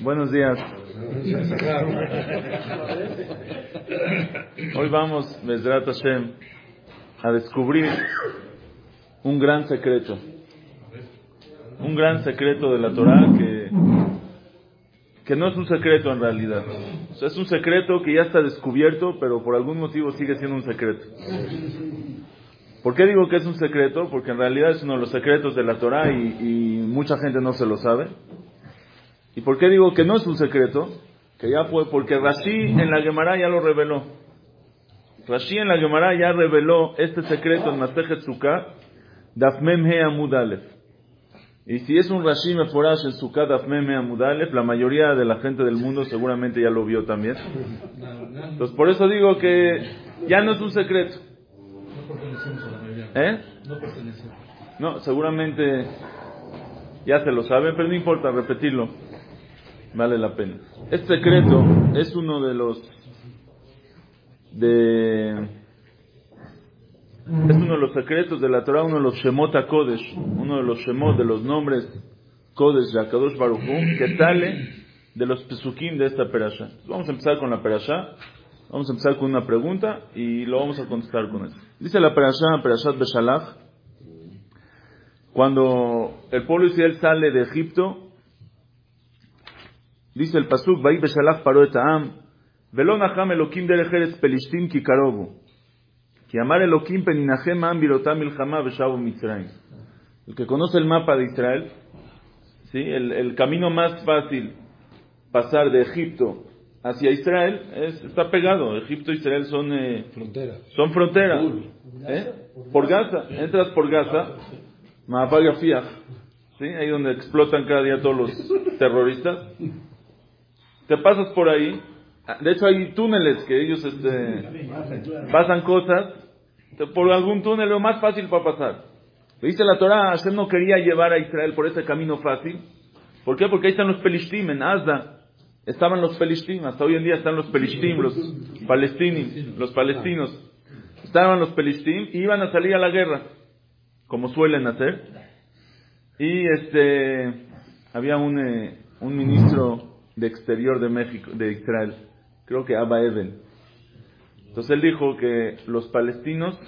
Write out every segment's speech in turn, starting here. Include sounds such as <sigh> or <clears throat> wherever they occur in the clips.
Buenos días. Hoy vamos, Mesdrat Hashem, a descubrir un gran secreto. Un gran secreto de la Torah que, que no es un secreto en realidad. es un secreto que ya está descubierto, pero por algún motivo sigue siendo un secreto. ¿Por qué digo que es un secreto? Porque en realidad es uno de los secretos de la Torah y, mucha gente no se lo sabe. ¿Y por qué digo que no es un secreto? Que ya fue porque Rashi en la Gemara ya lo reveló. Rashi en la Gemara ya reveló este secreto en Masejet Sukkah, Dafmem He Amud Y si es un Rashi Meforash en Sukkah Dafmem He Amud la mayoría de la gente del mundo seguramente ya lo vio también. Entonces por eso digo que ya no es un secreto. ¿Eh? No seguramente ya se lo saben, pero no importa repetirlo. Vale la pena. Este secreto es uno de los de es uno de los secretos de la Torah, uno de los Shemot Kodesh, uno de los Shemot de los nombres Kodesh de Akadosh Baruch que sale de los Pesukim de esta perasha. Vamos a empezar con la perasha. Vamos a empezar con una pregunta y lo vamos a contestar con eso. Dice la perashá, Perashat Beshalach, cuando el pueblo Israel sale de Egipto, dice el pasuk, Vai Beshalach paró Am, Velo Nacham Elokim Derejeres Pelishtim Kikarobu, que amar Elokim Peninahem Am Birotam Milchama Beshavu Mitzrayim. El que conoce el mapa de Israel, ¿sí? el, el camino más fácil pasar de Egipto hacia Israel es, está pegado. Egipto e Israel son eh, frontera. Son frontera. ¿Eh? Por Gaza. Entras por Gaza. ¿Sí? Ahí donde explotan cada día todos los terroristas. Te pasas por ahí. De hecho hay túneles que ellos este, pasan cosas. Por algún túnel lo más fácil para pasar. Dice la Torah, Hashem no quería llevar a Israel por ese camino fácil. ¿Por qué? Porque ahí están los Pelishtim en Asda. Estaban los pelishtim, hasta hoy en día están los pelishtim, los palestinos, los palestinos. Estaban los pelishtim y iban a salir a la guerra, como suelen hacer. Y este, había un, eh, un ministro de exterior de México, de Israel, creo que Abba Eben. Entonces él dijo que los palestinos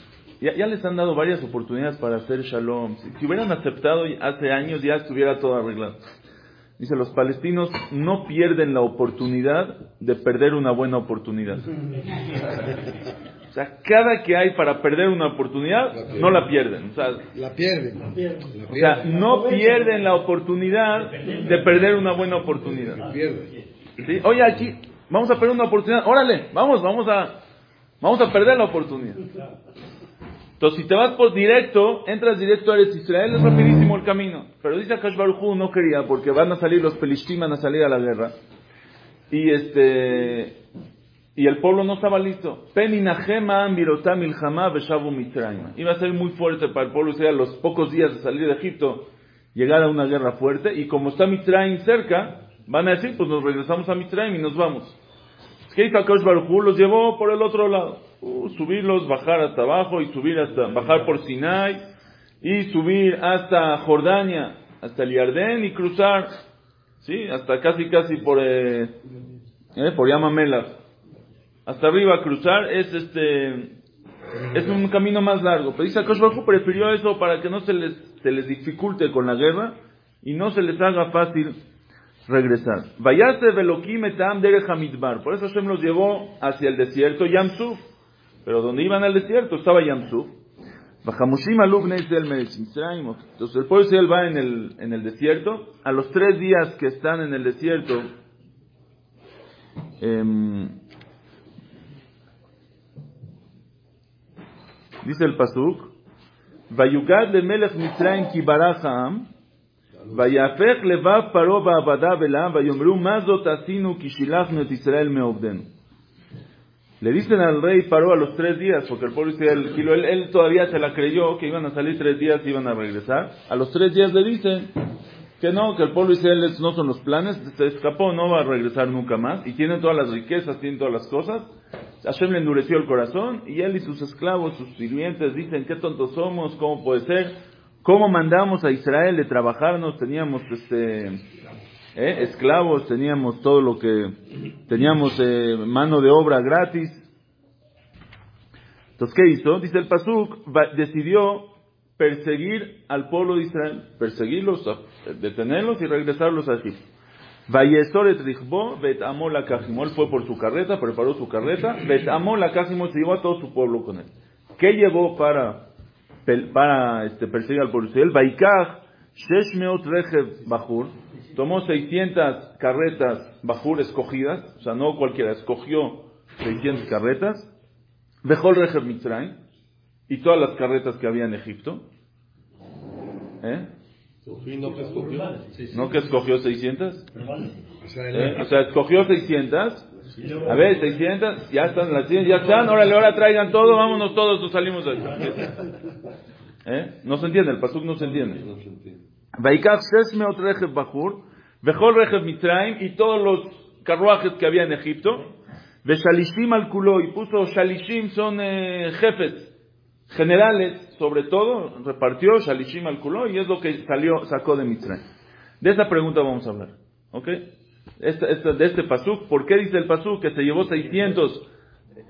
ya, les han dado varias oportunidades para hacer shalom. si hubieran aceptado hace años ya estuviera todo arreglado. Dice, los palestinos no pierden la oportunidad de perder una buena oportunidad. <laughs> O sea, cada que hay para perder una oportunidad, no la pierden. O sea, la pierden. O sea, no pierden la oportunidad de perder una buena oportunidad. ¿Sí? Oye, aquí, vamos a perder una oportunidad. Órale, vamos, vamos a, vamos a perder la oportunidad. Entonces, si te vas por directo, entras directo a Eretz Israel, es rapidísimo el camino. Pero dice Akash Baruchu, no quería, porque van a salir los pelishtim, van a salir a la guerra. Y este, y el pueblo no estaba listo. Iba a ser muy fuerte para el pueblo, o sea, los pocos días de salir de Egipto, llegar a una guerra fuerte. Y como está Mitzrayim cerca, van a decir, pues nos regresamos a Mitzrayim y nos vamos. ¿Qué hizo Akash Baruchu? Los llevó por el otro lado. Uh, subirlos, bajar hasta abajo y subir hasta, bajar por Sinai y subir hasta Jordania, hasta el Yardén y cruzar, sí, hasta casi casi por, eh, eh, por Yamamela. Hasta arriba cruzar es este, es un camino más largo. Pero dice Bajo prefirió eso para que no se les, se les dificulte con la guerra y no se les haga fácil regresar. Vayase Velokim etam derech Por eso Hashem los llevó hacia el desierto Yamsuf. Pero donde iban al desierto estaba Yamsuf. Entonces el pueblo Israel va en el, en el desierto. A los tres días que están en el desierto, eh, dice el Pasuk, Vayugad le melech Mitzrayim ki baracham, Vayafech levav paro ba'avada velam, Vayomru mazot asinu ki shilachnu et Israel me'obdenu. Le dicen al rey paró a los tres días, porque el pueblo Israel, él, él, todavía se la creyó que iban a salir tres días y iban a regresar. A los tres días le dicen que no, que el pueblo Israel no son los planes, se escapó, no va a regresar nunca más, y tienen todas las riquezas, tienen todas las cosas. Hashem le endureció el corazón, y él y sus esclavos, sus sirvientes, dicen, qué tontos somos, cómo puede ser, cómo mandamos a Israel de trabajarnos, teníamos este, eh, esclavos, teníamos todo lo que, teníamos eh, mano de obra gratis. Entonces, ¿qué hizo? Dice el Pasuk, decidió perseguir al pueblo de Israel, perseguirlos, detenerlos y regresarlos a Egipto. Vayesoret Richbo, Bet la Él fue por su carreta, preparó su carreta, Bet la se llevó a todo su pueblo con él. ¿Qué llevó para, este, perseguir al pueblo de Israel? Vaikach, Sheshmeot Rejev Bajur, tomó 600 carretas Bajur escogidas, o sea, no cualquiera, escogió 600 carretas, Bejol Rejev Mitzrayim, y todas las carretas que había en Egipto. ¿Eh? No que escogió. ¿No que escogió 600? ¿Eh? O sea, escogió 600. A ver, 600, ya están las ya están, órale, ahora traigan todo, vámonos todos, nos salimos de aquí. <laughs> ¿Eh? No se entiende, el pasuk no se entiende. Vaikach Shesmeot Rejev Bajur, Bejol Rejev Mitraim, y todos los carruajes que había en Egipto, Beshalishim al culo, y puso Shalishim, son eh, jefes, generales, sobre todo, repartió Shalishim al culo y es lo que salió, sacó de Mitzrayim. De esa pregunta vamos a hablar. ¿Ok? Este, este, de este pasuk, ¿por qué dice el pasuk que se llevó 600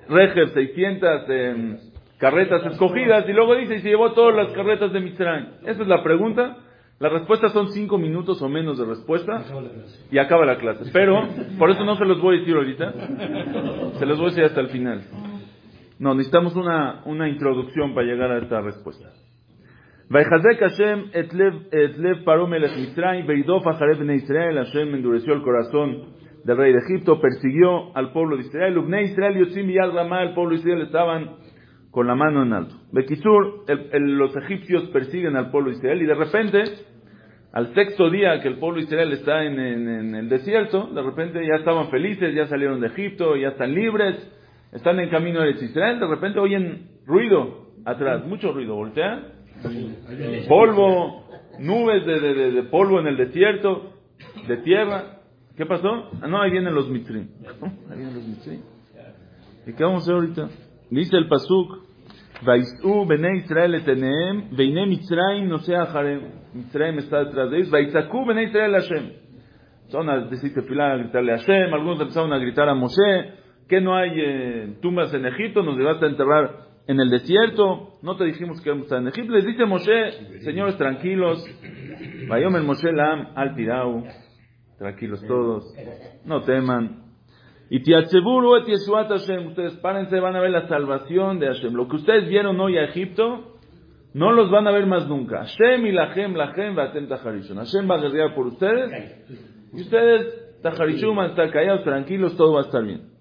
rejev, 600 em, carretas escogidas y luego dice y se llevó todas las carretas de Mitzrayim? Esa es la pregunta. La respuesta son cinco minutos o menos de respuesta y acaba la clase. Pero, por eso no se los voy a decir ahorita. Se los voy a decir hasta el final. No, necesitamos una, una introducción para llegar a esta respuesta. Hashem et lev paro melech Mitzrayim veidof Israel. Hashem endureció el corazón del rey de Egipto, persiguió al pueblo de Israel. Ubnei Israel yotzim yal ramá, el pueblo de Israel estaban con la mano en alto. Bekisur, los egipcios persiguen al pueblo de Israel y de repente, al sexto día que el pueblo de Israel está en, el desierto, de repente ya estaban felices, ya salieron de Egipto, ya están libres están en camino de Israel, de repente oyen ruido atrás, mucho ruido, voltean, polvo, nubes de, polvo en el desierto, de tierra. ¿Qué pasó? Ah, no, ahí vienen los mitrim. Ahí vienen los mitrim. ¿Y qué vamos a hacer ahorita? Dice el pasuk, Vaisú bene Israel eteneem, veine Mitzrayim no sea Harem. Mitzrayim está detrás de ellos. Vaisaku bene Israel Hashem. Son a decir a gritarle a Hashem, algunos empezaron a gritar a Moshe, que no hay eh, tumbas en Egipto? Nos llevaste a enterrar en el desierto. No te dijimos que íbamos a en Egipto. Les dice Moshe, señores tranquilos. Vayom el Moshe Lam al Pirau. Tranquilos todos. No teman. Y tiatzeburu et Yeshuat Hashem. Ustedes párense, van a ver la salvación de Hashem. Lo que ustedes vieron hoy a Egipto, no los van a ver más nunca. Hashem y Lahem, Lahem, Vatem Taharishon. Hashem va a guerrear por ustedes. Y ustedes, Taharishon, van a estar callados, tranquilos, todo va a estar bien.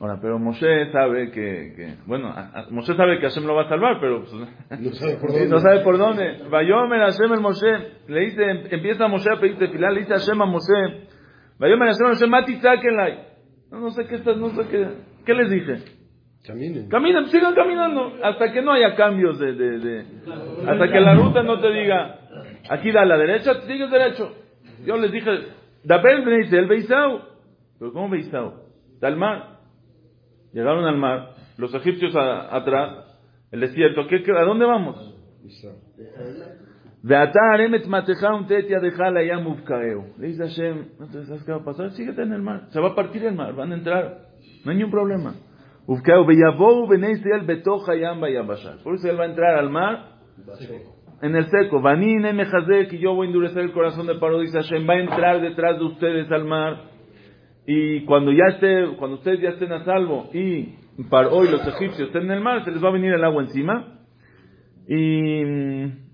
Ahora, pero Moshe sabe que, que bueno, Moshe sabe que Hashem lo va a salvar, pero pues, <laughs> no sabe por <laughs> dónde. no sabe por dónde. Vayomer Hashem el Moshe, le dice, empieza Moshe a pedirte final, le dice Hashem a Moshe, No, no sé qué estás, no sé qué, ¿qué les dije? Caminen. Caminen, sigan caminando, hasta que no haya cambios de, de, de hasta que la ruta no te diga, aquí da a la derecha, sigues derecho. Yo les dije, Dabel dice el Beisau. Pero ¿cómo Beisau? Dalmar. Llegaron al mar, los egipcios atrás, el desierto. ¿Qué, a dónde vamos? Le dice Hashem, ¿no sabes qué va a pasar? Síguete en el mar. Se va a partir el mar, van a entrar. No hay ningún problema. Por eso él va a entrar al mar en el seco. Mejazek y yo voy a endurecer el corazón de Paro. Dice Hashem, va a entrar detrás de ustedes al mar y cuando ya esté, cuando ustedes ya estén a salvo y para hoy los egipcios estén en el mar, se les va a venir el agua encima. Y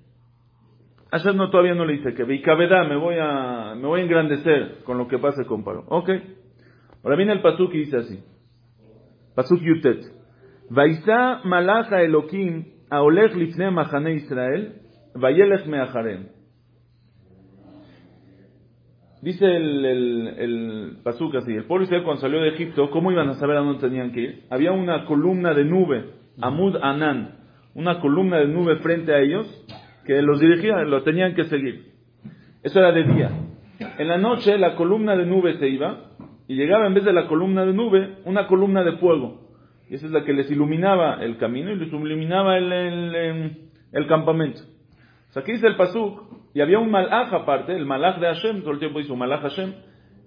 ayer no todavía no le dice que Vikaveda me voy a me voy a engrandecer con lo que pase con Paro. Ok. Ahora viene el pasuk y dice así. Pasuk Yutet. Vaisa malacha Elokim aolech lifne machane Israel vayelech meacharem. Dice el, el, el Pasuk así, el pueblo Israel cuando salió de Egipto, ¿cómo iban a saber a dónde tenían que ir? Había una columna de nube, Amud Anan, una columna de nube frente a ellos, que los dirigía, los tenían que seguir. Eso era de día. En la noche la columna de nube se iba y llegaba en vez de la columna de nube una columna de fuego. Y esa es la que les iluminaba el camino y les iluminaba el, el, el campamento. sea, aquí dice el Pasuk, y había un malach aparte, el malach de Hashem, todo el tiempo dice un malach Hashem.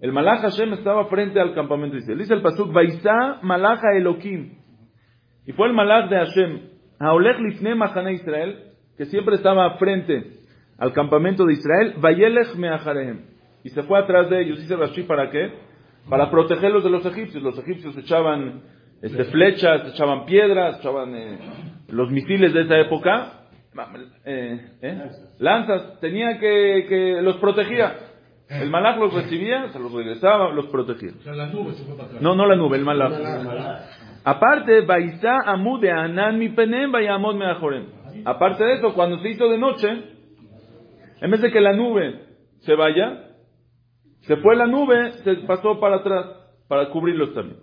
El malach Hashem estaba frente al campamento Israel. Dice el Pasuk, Vaisa malacha Elohim. Y fue el malach de Hashem, Haolech lifne Israel, que siempre estaba frente al campamento de Israel, Vayelech meacharehem. Y se fue atrás de ellos. Dice Rashi, ¿para qué? Para protegerlos de los egipcios. Los egipcios echaban este, flechas, echaban piedras, echaban eh, los misiles de esa época. Eh, eh, lanzas. Tenía que, que los protegía. El malach los recibía, se los regresaba, los protegía. No, no la nube, el malach. Aparte, Baisa Amud de Anan mi penem vayamod meajorem. Aparte de eso, cuando se hizo de noche, en vez de que la nube se vaya, se fue la nube, se pasó para atrás, para cubrirlos también.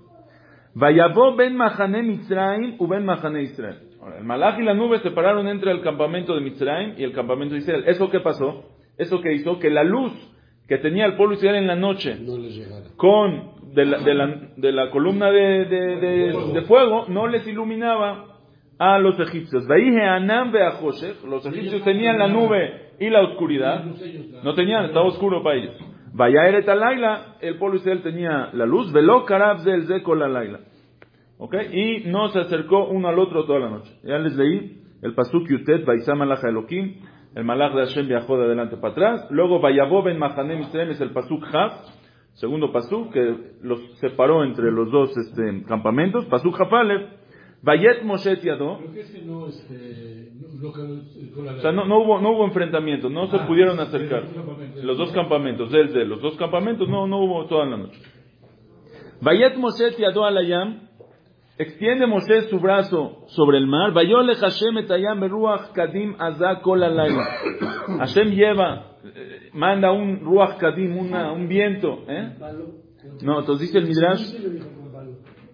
Vayabó ben Mahane Mitzrayim u ben Mahane Israel. el malach y la nube se pararon entre el campamento de Mitzrayim y el campamento de Israel. ¿Eso qué pasó? Eso que hizo que la luz que tenía el pueblo Israel en la noche con de la, de la, de la columna de, de, de, fuego no les iluminaba a los egipcios. Los egipcios tenían la nube y la oscuridad. No tenían, estaba oscuro para ellos. Vaya Laila, el pueblo Israel tenía la luz. Velo del Zeko la Laila. ¿Ok? Y no se acercó uno al otro toda la noche. Ya les leí el Pasuk Yutet, Baisam Malacha Elohim. El Malach de Hashem viajó de adelante para atrás. Luego Vayabó Ben Mahanem Israel es el Pasuk Haf. Segundo Pasuk que los separó entre los dos este, campamentos. Pasuk Hafalev. Vayet Moshe Tiado. No, este, no, o sea, no, no, hubo, no hubo enfrentamiento, no se ah, pudieron acercar. Los dos campamentos, él de los dos campamentos, no, no hubo toda la noche. Vayet Moshe Tiado Alayam. Extiende Moshe su brazo sobre el mar. Vayole Hashem etayam beruach kadim azak kol <coughs> Hashem lleva, eh, manda un ruach kadim, una, un viento. ¿eh? No, entonces dice el Midrash.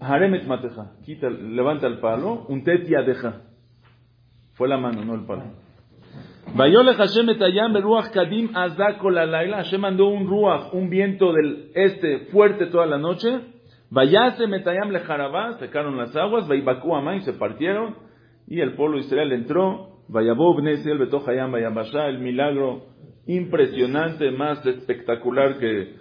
Haremet mateja. Quita, levanta el palo. Un tetia deja. Fue la mano, no el palo. Vayole Hashem etayam beruach kadim azak kol Hashem mandó un ruach, un viento del este fuerte toda la noche. Vayase metayam le secaron las aguas, vaybaku y se partieron, y el pueblo de Israel entró, vayabó bnesel betohayam vayabasha, el milagro impresionante, más espectacular que,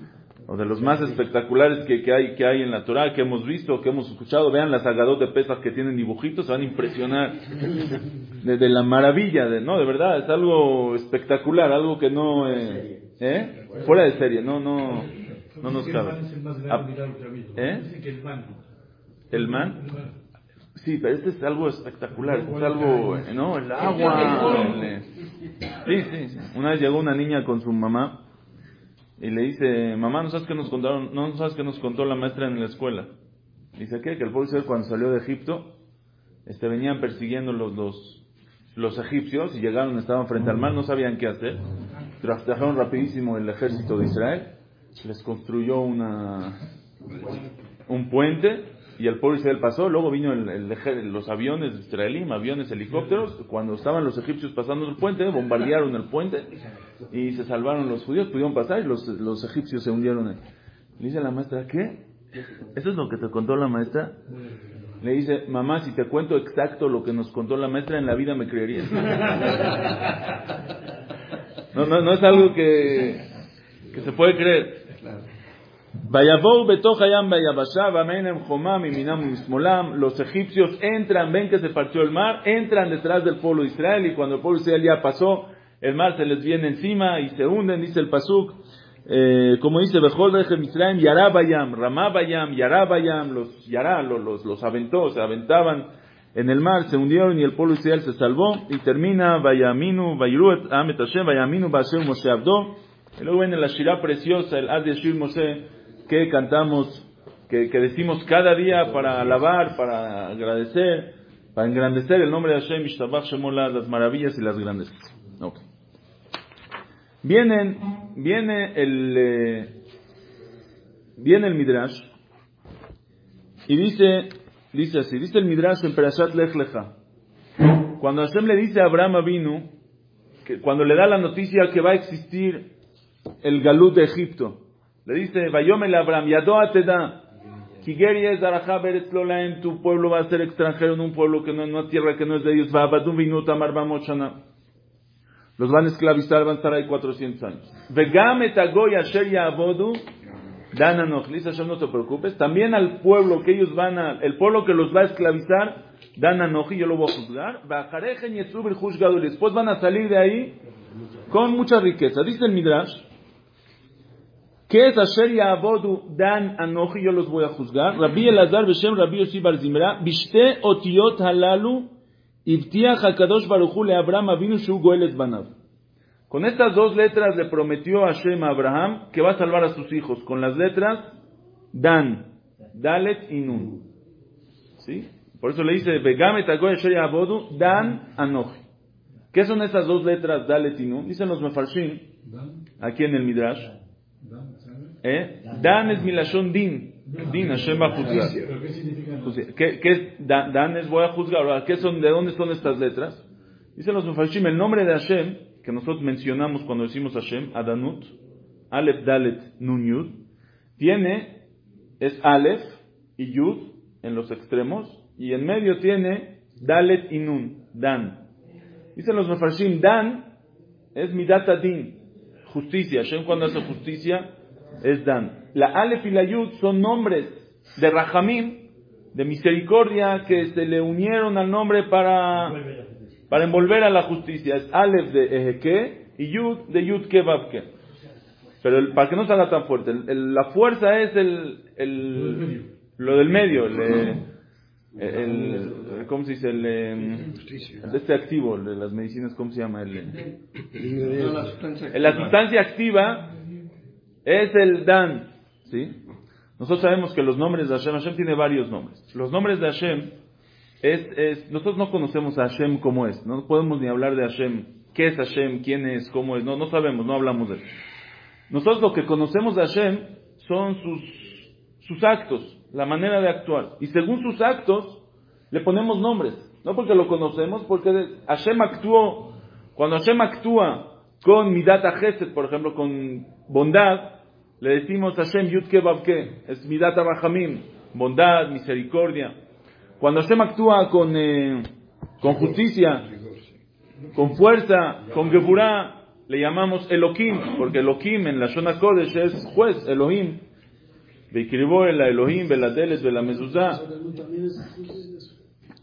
o de los más espectaculares que, que, hay, que hay en la Torah, que hemos visto, que hemos escuchado, vean las agados de pesas que tienen dibujitos, se van a impresionar <laughs> de, la maravilla, de, no, de verdad, es algo espectacular, algo que no, eh, ¿eh? fuera de serie, no, no, no nos cabe. ¿Eh? ¿El man? Sí, pero este es algo espectacular, es algo, ¿no? El agua. Sí, sí, sí. Una vez llegó una niña con su mamá y le dice, mamá, ¿no sabes qué nos contaron? No sabes qué nos contó la maestra en la escuela. Dice, ¿qué? Que el pueblo cuando salió de Egipto, este, venían persiguiendo los, los, los egipcios y llegaron, estaban frente al mar, no sabían qué hacer. Trajeron rapidísimo el ejército de Israel les construyó una, un puente y el pueblo Israel pasó, luego vino el, los aviones israelíes, aviones, helicópteros, cuando estaban los egipcios pasando el puente, bombardearon el puente y se salvaron los judíos, pudieron pasar y los, egipcios se hundieron. Le dice la maestra, ¿qué? ¿Eso es lo que te contó la maestra? Le dice, mamá, si te cuento exacto lo que nos contó la maestra, en la vida me creerías. No, no, no es algo que se puede creer. Los egipcios entran, ven que se partió el mar, entran detrás del pueblo Israel y cuando el pueblo Israel ya pasó, el mar se les viene encima y se hunden, dice el pasuk. Eh, como dice Bejol Misraim, Yarabayam, Ramabayam, Yarabayam, los Yará, los, los, aventó, se aventaban en el mar, se hundieron y el pueblo Israel se salvó. Y termina, Vayaminu, Vayruet, Amet Hashem, Vayaminu, Bashem, Moshe Abdo. Y luego viene la Shirah preciosa, el Ad Yeshir Moshe, que cantamos, que, que, decimos cada día para alabar, para agradecer, para engrandecer el nombre de Hashem, Ishtabach Shemolah, las maravillas y las grandezas. Okay. Vienen, viene el, eh, viene el Midrash, y dice, dice así, dice el Midrash en Perashat Lech Lecha, cuando Hashem le dice a Abraham vino, que cuando le da la noticia que va a existir el galut de Egipto. Le dice, Vayomel Abraham, Yadoa te da, tu pueblo va a ser extranjero en un pueblo que no, en una tierra que no es de ellos, va a minuta Los van a esclavizar, van a estar ahí 400 años. Hashem no te preocupes. También al pueblo que ellos van a, el pueblo que los va a esclavizar, dan anoji, yo lo voy a juzgar. Después van a salir de ahí con mucha riqueza. Dice el Midrash, ¿Qué es Asher Ya'avodu Dan Anoji? Yo los voy a juzgar. Rabbi Elazar Beshem Rabbi Yossi Bar Zimra. Bishte Otiot Halalu Ibtiach HaKadosh Baruchu Le Abraham Avinu Shu Goelet Banav. Con estas dos letras le prometió Hashem a Abraham que va a salvar a sus hijos. Con las letras Dan, Dalet y Nun. ¿Sí? Por eso le dice Begame Tagoy Asher Ya'avodu Dan Anoji. ¿Qué son estas dos letras Dalet y Nun? Dicen los Mefarshim, aquí en el Midrash. ¿Eh? Dan es milashon din. Din, Hashem va a juzgar. ¿Qué, qué es Dan, Dan es voy a juzgar? Ahora, ¿qué son, ¿De dónde son estas letras? Dicen los Mufashim, el nombre de Hashem, que nosotros mencionamos cuando decimos Hashem, Adanut, Aleph, Dalet, Nun, Yud, tiene, es Aleph y Yud en los extremos, y en medio tiene Dalet y Nun, Dan. Dicen los Mufashim, Dan es Midata Din, justicia. Hashem cuando hace justicia es Dan. La Aleph y la Yud son nombres de Rahamim, de misericordia, que se le unieron al nombre para, para envolver a la justicia. Es Aleph de Ejeke y Yud de Yud Kebabke. Pero el, para que no salga tan fuerte, el, el, la fuerza es el, el, lo del medio, el, el, ¿cómo se dice? El, el, este activo, de las medicinas, ¿cómo se llama? El, la sustancia activa es el Dan, ¿sí? Nosotros sabemos que los nombres de Hashem, Hashem tiene varios nombres. Los nombres de Hashem, es, nosotros no conocemos a Hashem como es, no podemos ni hablar de Hashem, qué es Hashem, quién es, cómo es, no, no sabemos, no hablamos de eso. Nosotros lo que conocemos de Hashem son sus, sus actos, la manera de actuar. Y según sus actos, le ponemos nombres. No porque lo conocemos, porque Hashem actuó, cuando Hashem actúa con Midata Gesed, por ejemplo, con bondad, le decimos Hashem Yudke Babke, es Midata Rahamim, bondad, misericordia. Cuando Hashem actúa con, eh, con justicia, con fuerza, con Geburah, le llamamos Elohim, porque Elohim en la Shona Kodesh es juez, Elohim. Beikribo el Elohim, Beladeles, Belamezuzah.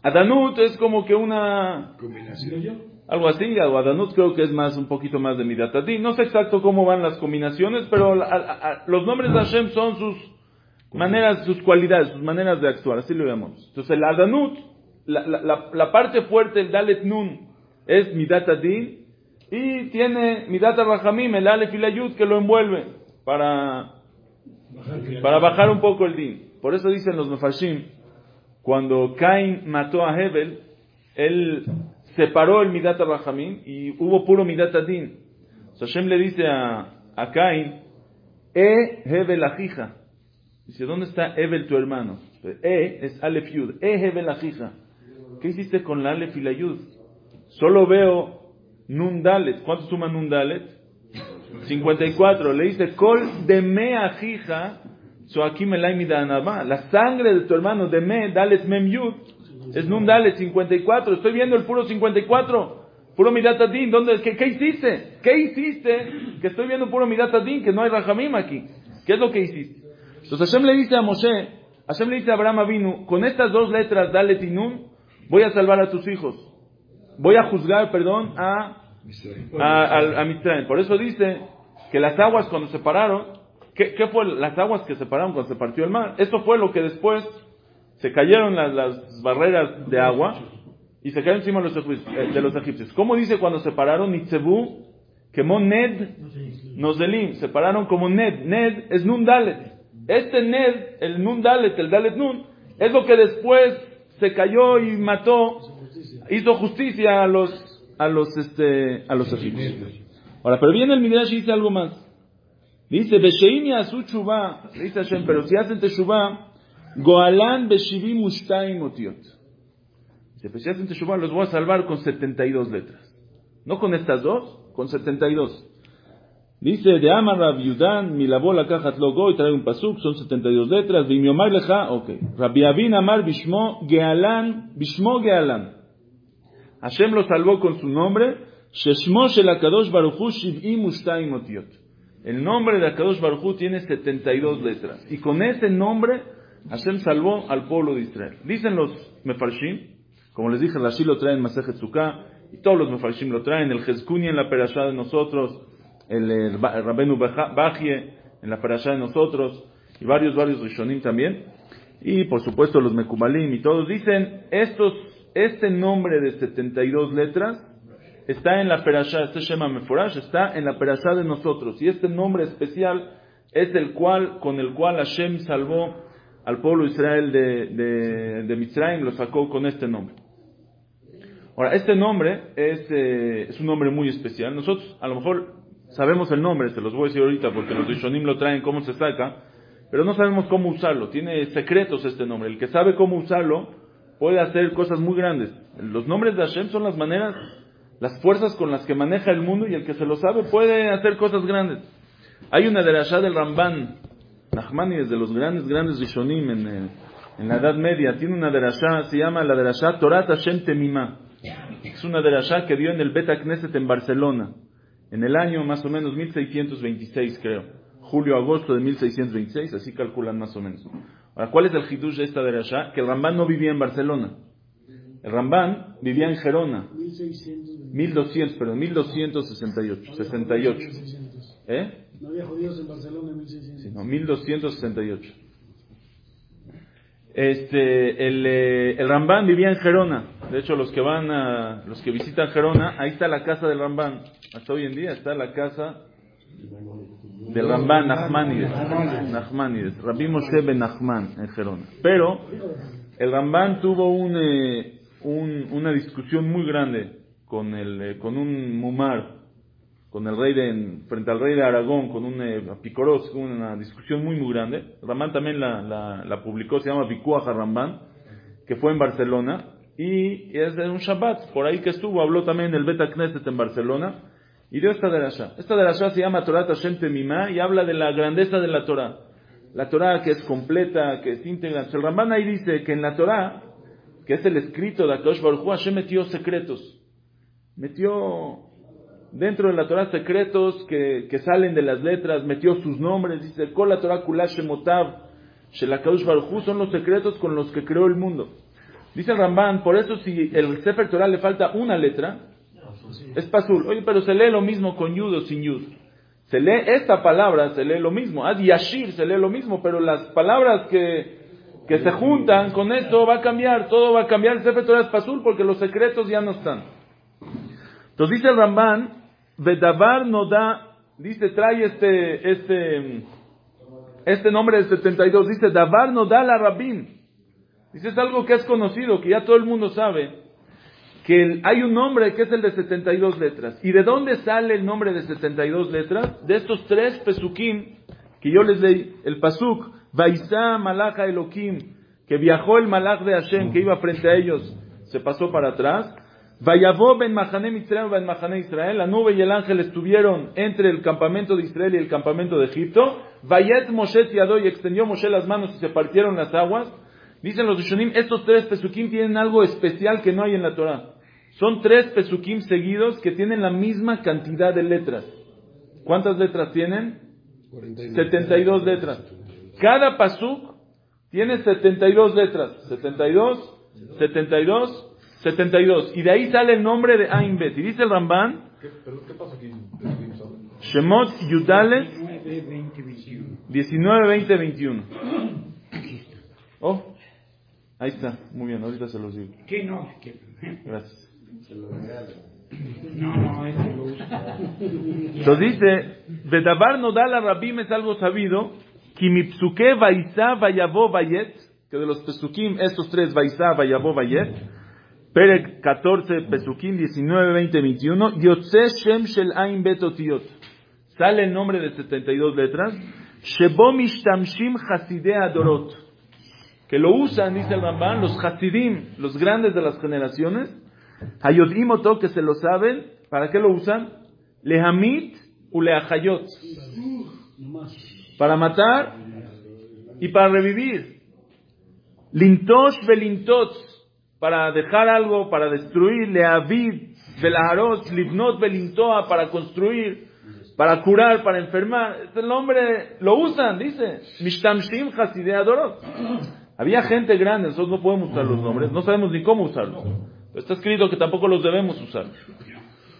Adanut es como que una... Algo así, Adanut creo que es más, un poquito más de Midatadin. No sé exacto cómo van las combinaciones, pero a, los nombres de Hashem son sus maneras, sus cualidades, sus maneras de actuar, así lo llamamos. Entonces el Adanut, la, la, la parte fuerte, el Dalet Nun, es Midatadin, y tiene Midata Rahamim, el Aleph y la Yud, que lo envuelve para, para bajar un poco el din. Por eso dicen los Mefashim, cuando Cain mató a Hebel, él separó el Midata Rahamim y hubo puro Midata Din. So Hashem le dice a, a Cain, E Hebel Ajija. Dice, ¿dónde está Hebel tu hermano? E es Aleph Yud. E Hebel Ajija. ¿Qué hiciste con la Aleph y la Yud? Solo veo Nun Dalet. ¿Cuánto suma Nun Dalet? 54. Le dice, Kol de me ajija, so aquí me la La sangre de tu hermano de me, Dalet mem yud, es Nun Dalet 54. Estoy viendo el puro 54. Puro Midatadin. ¿Dónde, qué, ¿Qué hiciste? ¿Qué hiciste? Que estoy viendo puro Midatadin, que no hay Rahamim aquí. ¿Qué es lo que hiciste? Entonces Hashem le dice a Moshe, Hashem le dice a Abraham Avinu, con estas dos letras, Dalet y Nun, voy a salvar a tus hijos voy a juzgar, perdón, a, a, a. Por eso dice que las aguas cuando se pararon, ¿qué, ¿qué, fue las aguas que se pararon cuando se partió el mar? Esto fue lo que después se cayeron las, barreras de agua y se cayeron encima de los, los egipcios. ¿Cómo dice cuando se pararon? Nitzebu, quemó Ned, Nozelim, se pararon como Ned. Ned es Nun Dalet. Este Ned, el Nun Dalet, el Dalet Nun, es lo que después se cayó y mató hizo justicia a los, a los, este, a los egipcios. Ahora, pero viene el Midrash y dice algo más. Dice, Besheim yasu dice Hashem, pero si hacen teshuva, goalan beshivim ushtaim otiot. Dice, pero si hacen teshuva, los voy a salvar con 72 letras. No con estas dos, con 72. Dice, de Amar Rab Yudan, milabó la caja logo y trae un pasuk, son 72 letras, Vimiomar leja, ok. Rabbi Abin Amar Bishmo Gealan, Bishmo Gealan. Hashem lo salvó con su nombre, Sheshmo shel Akadosh Baruchu shiv'im u'shtayim otiot. El nombre de Akadosh Baruchu tiene 72 letras. Y con ese nombre, Hashem salvó al pueblo de Israel. Dicen los Mefarshim, como les dije, Rashi lo trae en Masejet y todos los Mefarshim lo traen, el Jezkuni en la Perashá de nosotros, el, el Rabenu Bajie en la Perashá de nosotros, y varios, varios Rishonim también, y por supuesto los Mekubalim y todos dicen, estos, este nombre de 72 letras está en la Perashá, este Shema Meforash está en la Perashá de nosotros, y este nombre especial es el cual, con el cual Hashem salvó al pueblo de Israel de, de, de Mitzrayim, lo sacó con este nombre. Ahora, este nombre es, eh, es un nombre muy especial. Nosotros, a lo mejor, sabemos el nombre, se los voy a decir ahorita porque los Rishonim lo traen, cómo se saca, pero no sabemos cómo usarlo. Tiene secretos este nombre. El que sabe cómo usarlo puede hacer cosas muy grandes. Los nombres de Hashem son las maneras, las fuerzas con las que maneja el mundo y el que se lo sabe puede hacer cosas grandes. Hay una derashá del Ramban, Nachmani, de los grandes, grandes Rishonim en, eh, en la Edad Media. Tiene una derashá, se llama la derashá Torat Hashem Temimah. Es una derashá que dio en el Beta Knesset en Barcelona, en el año más o menos 1626, creo. Julio-agosto de 1626, así calculan más o menos. Ahora, ¿cuál es el hidush de esta derashá? Que el Rambán no vivía en Barcelona. El Rambán vivía en Gerona. 1200, perdón, 1268. 68. ¿Eh? No había judíos en Barcelona en 1600. Sí, no, 1268. Este, el, eh, el Rambán vivía en Gerona. De hecho, los que van a, los que visitan Gerona, ahí está la casa del Rambán. Hasta hoy en día está la casa del Rambán Nachmanides. Nachmanides. Rabbi Moshe ben Nachman en Gerona. Pero, el Rambán tuvo un, eh, un, una discusión muy grande con, el, eh, con un mumar, con el rey de, frente al rey de Aragón, con un eh, Picoros, una discusión muy, muy grande. Ramán también la, la, publicó, se llama Bikuaja Rambán, que fue en Barcelona, y es de un Shabbat, por ahí que estuvo, habló también el Beta Knesset en Barcelona, y dio esta derashá. Esta derashá se llama Torah Tashem Temimá, y habla de la grandeza de la Torah. La Torah que es completa, que es íntegra. El Rambán ahí dice que en la Torah, que es el escrito de Akadosh Baruj Hu, metió secretos. Metió dentro de la Torah secretos que, que salen de las letras, metió sus nombres, dice, Kol la Torah Kulash Shemotav, Shelakadosh Baruj son los secretos con los que creó el mundo. Dice el Ramban, por eso si el Sefer Torah le falta una letra, es pasul. Oye, pero se lee lo mismo con yud o sin yud. Se lee esta palabra, se lee lo mismo. Ad yashir se lee lo mismo, pero las palabras que, que se juntan con esto va a cambiar, todo va a cambiar. El Sefer Torah es pasul porque los secretos ya no están. Entonces dice el Ramban, Vedavar no da, dice, trae este, este, este nombre de 72, dice, Davar no da la Rabin. Dice, es algo que es conocido, que ya todo el mundo sabe, que el- hay un nombre que es el de 72 letras. ¿Y de dónde sale el nombre de 72 letras? De estos tres pesukim que yo les leí. El pasuk, Vaisa Malacha Elohim, que viajó el malach de Hashem, que iba frente a ellos, se pasó para atrás. Vayavó ben Mahané Mitzrayim ben Mahané Israel, la nube y el ángel estuvieron entre el campamento de Israel y el campamento de Egipto. Vayet Moshe Tiadó y extendió Moshe las manos y se partieron las aguas. Dicen los Rishonim, estos tres pesukim tienen algo especial que no hay en la Torah. Son tres pesukim seguidos que tienen la misma cantidad de letras. ¿Cuántas letras tienen? 72 letras. Cada pasuk tiene 72 letras. 72, 72, 72. Y de ahí sale el nombre de Ain Bet. Y dice el Ramban, ¿Qué, pero, ¿Qué pasa aquí? Shemot Yudales 9, 20, 21. 19, 20, 21. Oh, ahí está. Muy bien, ahorita se los digo. ¿Qué no? Gracias. No, no, este. Entonces dice, Vedabar no da la rabim es algo sabido, Kimipsuke Vaisa Vayet, que de los Pesukim, estos tres Vaisa Vayabo Vayet, Perek 14 Pesukim 19, 20, 21, Yotze Shem Shel Ain Bet Otiot. Sale el nombre de 72 letras, Shebo Mishtamshim Hasidei Adorot, que lo usan, dice el Ramban, los Hasidim, los grandes de las generaciones, Hayodim Oto, que se lo saben, ¿para qué lo usan? Lehamit u leachayot. Para matar y para revivir. Lintosh velintot. Para dejar algo, para destruir. Leavid Velaharos, Livnot, Belintoa, para construir, para curar, para enfermar. Este nombre lo usan, dice. Mishtamshim Hasidei Adorot. <clears throat> Había gente grande, nosotros no podemos usar los nombres, no sabemos ni cómo usarlos. Está escrito que tampoco los debemos usar.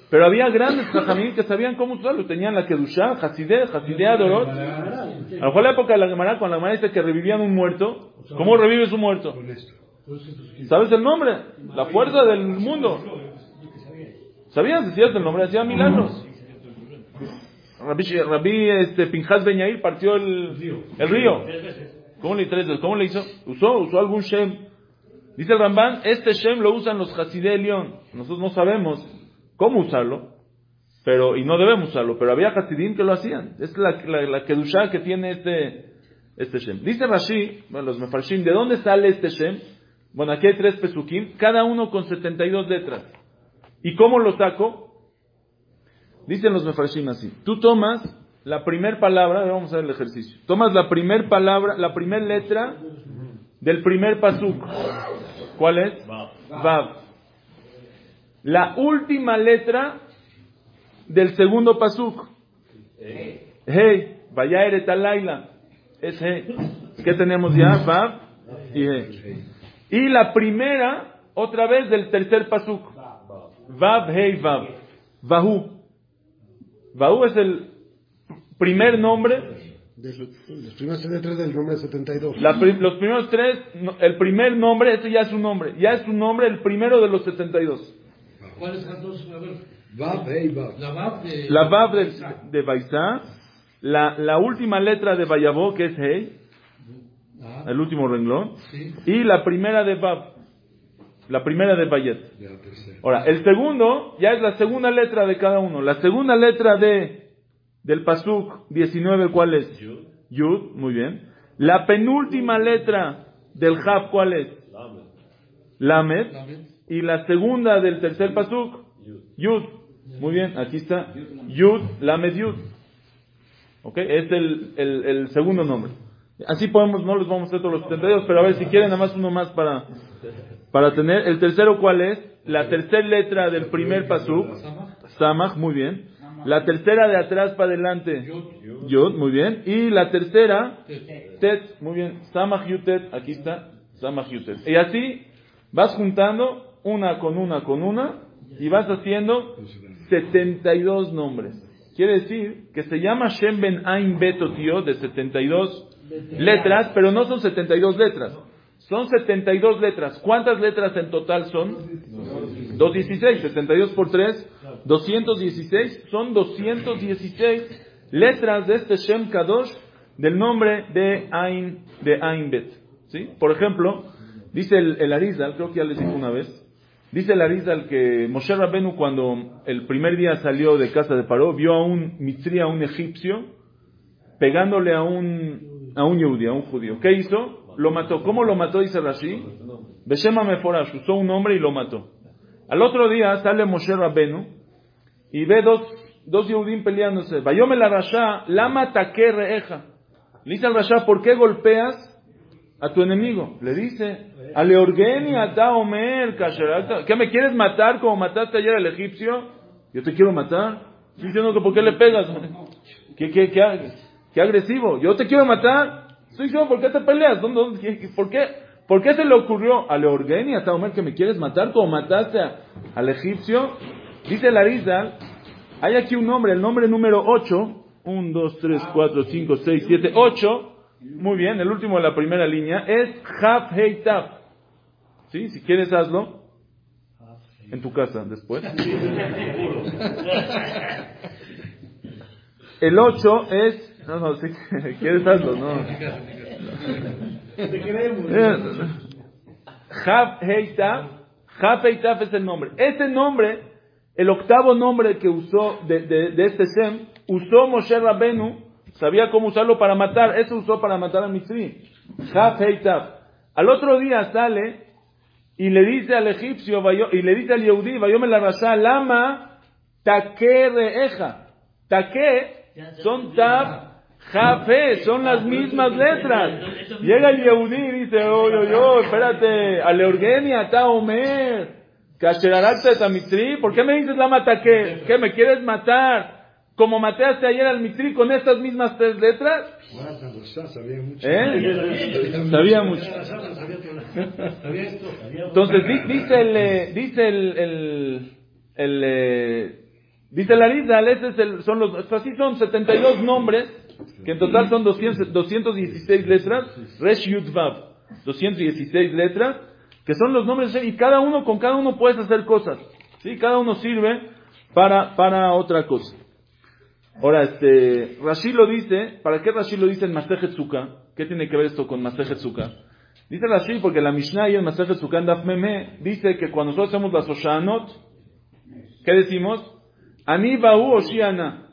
Pero había grandes jajamín que sabían cómo usarlo. Tenían la Kedushá, Hasideh, Hasideh Adorot. A lo mejor la época de la Gemara, cuando la Gemara dice que revivían un muerto, ¿cómo revives un muerto? ¿Sabes el nombre? La fuerza del mundo. ¿Sabías? Decías el nombre, hacía milagros. Rabí, Rabí este, Pinjas Beñair partió el, el río. ¿Cómo le, ¿Cómo le hizo? ¿Usó? ¿Usó algún Shem? Dice el Ramban, este Shem lo usan los Hasideh León. Nosotros no sabemos cómo usarlo, pero, y no debemos usarlo, pero había Hasidim que lo hacían. Es la, la, la Kedushá que tiene este, este Shem. Dice Rashi, bueno, los Mefarshim, ¿de dónde sale este Shem? Bueno, aquí hay tres Pesukim, cada uno con 72 letras. ¿Y cómo lo saco? Dicen los Mefarshim así. Tú tomas la primera palabra, vamos a ver el ejercicio. Tomas la primera palabra, la primera letra del primer pasuk. ¿Cuál es? Vav. La última letra del segundo pasuk. Hey, vaya Laila. Es hey. ¿Qué tenemos ya? Vav y hey. Y la primera, otra vez del tercer pasuk. Vav, hey, vav. Vahu. Vahu es el primer nombre. De los, primeros tres del nombre 72. La pri- los primeros tres, no, el primer nombre, ese ya es un nombre. Ya es un nombre el primero de los 72. ¿Cuáles son dos? A ver, Vav, hey, Vav. la VAP de... La Vav de, de Baisá, la, la última letra de Bayabó, que es Hey, el último renglón, sí. y la primera de Vav, la primera de Bayet. Ahora, el segundo ya es la segunda letra de cada uno. La segunda letra de del Pasuk 19, ¿cuál es? Yud, muy bien. La penúltima letra del Jaf, ¿cuál es? Lamed. También. Y la segunda del tercer Pasuk, Yud. Muy bien, aquí está. Yud, Lamed Yud. ¿Ok? Es el, el, el segundo nombre. Así podemos, no les vamos a hacer todos los 72, pero a ver si quieren, nada más uno más para, para tener. El tercero, ¿cuál es? La tercera letra del primer Pasuk. Samach, muy bien. La tercera de atrás para adelante. Yud, muy bien. Y la tercera, Tet, muy bien. Samach Yutet, aquí está. Samach Yutet. Y así vas juntando una con una con una y vas haciendo 72 nombres. Quiere decir que se llama Shem Ben Ain Beto Tío de 72 letras, pero no son 72 letras. Son 72 letras. ¿Cuántas letras en total son? 216. 72 por 3, 216. Son 216 letras de este Shem Kadosh del nombre de Ain, de Ain Bet. ¿Sí? Por ejemplo, dice el, el Arizal, creo que ya les dije una vez, dice el Arizal que Moshe Rabbenu cuando el primer día salió de casa de Paró, vio a un mitri, a un egipcio, pegándole a un, a un yehudí, a un judío. ¿Qué hizo? Lo mató. ¿Cómo lo mató? Dice Rashi. Beshema Meforash, usó un hombre y lo mató. Al otro día sale Moshe Rabbenu y ve dos, dos Yehudim peleándose. Vayome la Rasha, lama taque reeja. Le dice al Rasha, ¿por qué golpeas a tu enemigo? Le dice, Aleorgeni ata omer ¿Qué me quieres matar como mataste ayer al egipcio? Yo te quiero matar. Estoy diciendo que ¿por qué le pegas? ¿Qué, qué, qué, qué agresivo? Yo te quiero matar. Estoy diciendo, ¿por qué te peleas? ¿Dónde, dónde, qué- por, qué, ¿Por qué se le ocurrió a Leorgeni, a Omer, que me quieres matar como mataste a- al egipcio? Dice Larisa, hay aquí un nombre, el nombre número 8. 1, 2, 3, 4, 5, 6, 7, 8. Muy bien, el último de la primera línea es Haf Hei Taf. ¿Sí? Si quieres, hazlo. En tu casa, después. <laughs> El 8 es. No, no, si <laughs> quieres, hazlo, no. Te queremos. Jav Heitaf, Jav Heitaf es el nombre. Ese nombre, el octavo nombre que usó de, de- de este Sem, usó Moshe Rabbenu, sabía cómo usarlo para matar, eso usó para matar a Misri. Jav Heitaf. Al otro día sale y le dice al egipcio, y le dice al Yehudí, Vayome la Rasha, Lama, Take Reeja. Take son Taf, Jafe, son las mismas letras. Llega el Yehudí y dice, oye, oye, oye, espérate, Aleorgenia, ta Omer. Kasherarata Mitri, ¿por qué me dices la mataque? ¿Qué me quieres matar? Como mataste ayer al Mitri con estas mismas tres letras. Sas, sabía mucho. ¿Eh? Sabía mucho. Entonces di- dice el, eh, dice el, el, el, eh, dice la lista, ese es el, son los, así son 72 nombres, que en total son 200, 216 letras, Resh Yud Vav, 216 letras, que son los nombres, y cada uno, con cada uno puedes hacer cosas, ¿sí? Cada uno sirve para, para otra cosa. Ahora, este, Rashi lo dice, ¿para qué Rashi lo dice en Masejet? ¿Qué tiene que ver esto con Masejet? Dice Rashi porque la Mishnah y el Masejet Sukkah en Meme dice que cuando nosotros hacemos las Oshanot, ¿qué decimos? Ani Bahu Oshiana.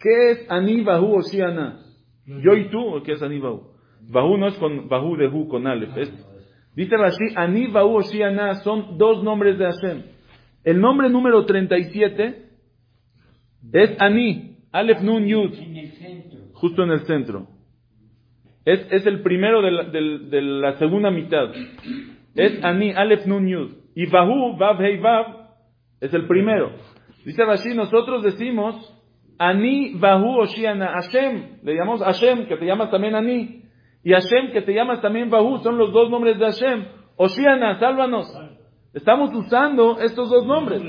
¿Qué es Ani Bahu Oshiana? Yo y tú, ¿o qué es Ani Bahu? Bahu no es con Bahu de Hu, con Aleph. es- dice Rashi, Ani Bahu Oshiana son dos nombres de Hashem. El nombre número 37 es Ani, Aleph Nun Yud, justo en el centro. Es, es el primero de la, del- de la segunda mitad. Es Ani, Aleph Nun Yud. Y Bahu, Vav Hei Vav, es el primero. Dice Rashi, nosotros decimos Ani, Bahu, Oshiana, Hashem. Le llamamos Hashem, que te llamas también Ani. Y Hashem, que te llamas también Bahu, son los dos nombres de Hashem. Oshiana, sálvanos. Estamos usando estos dos nombres.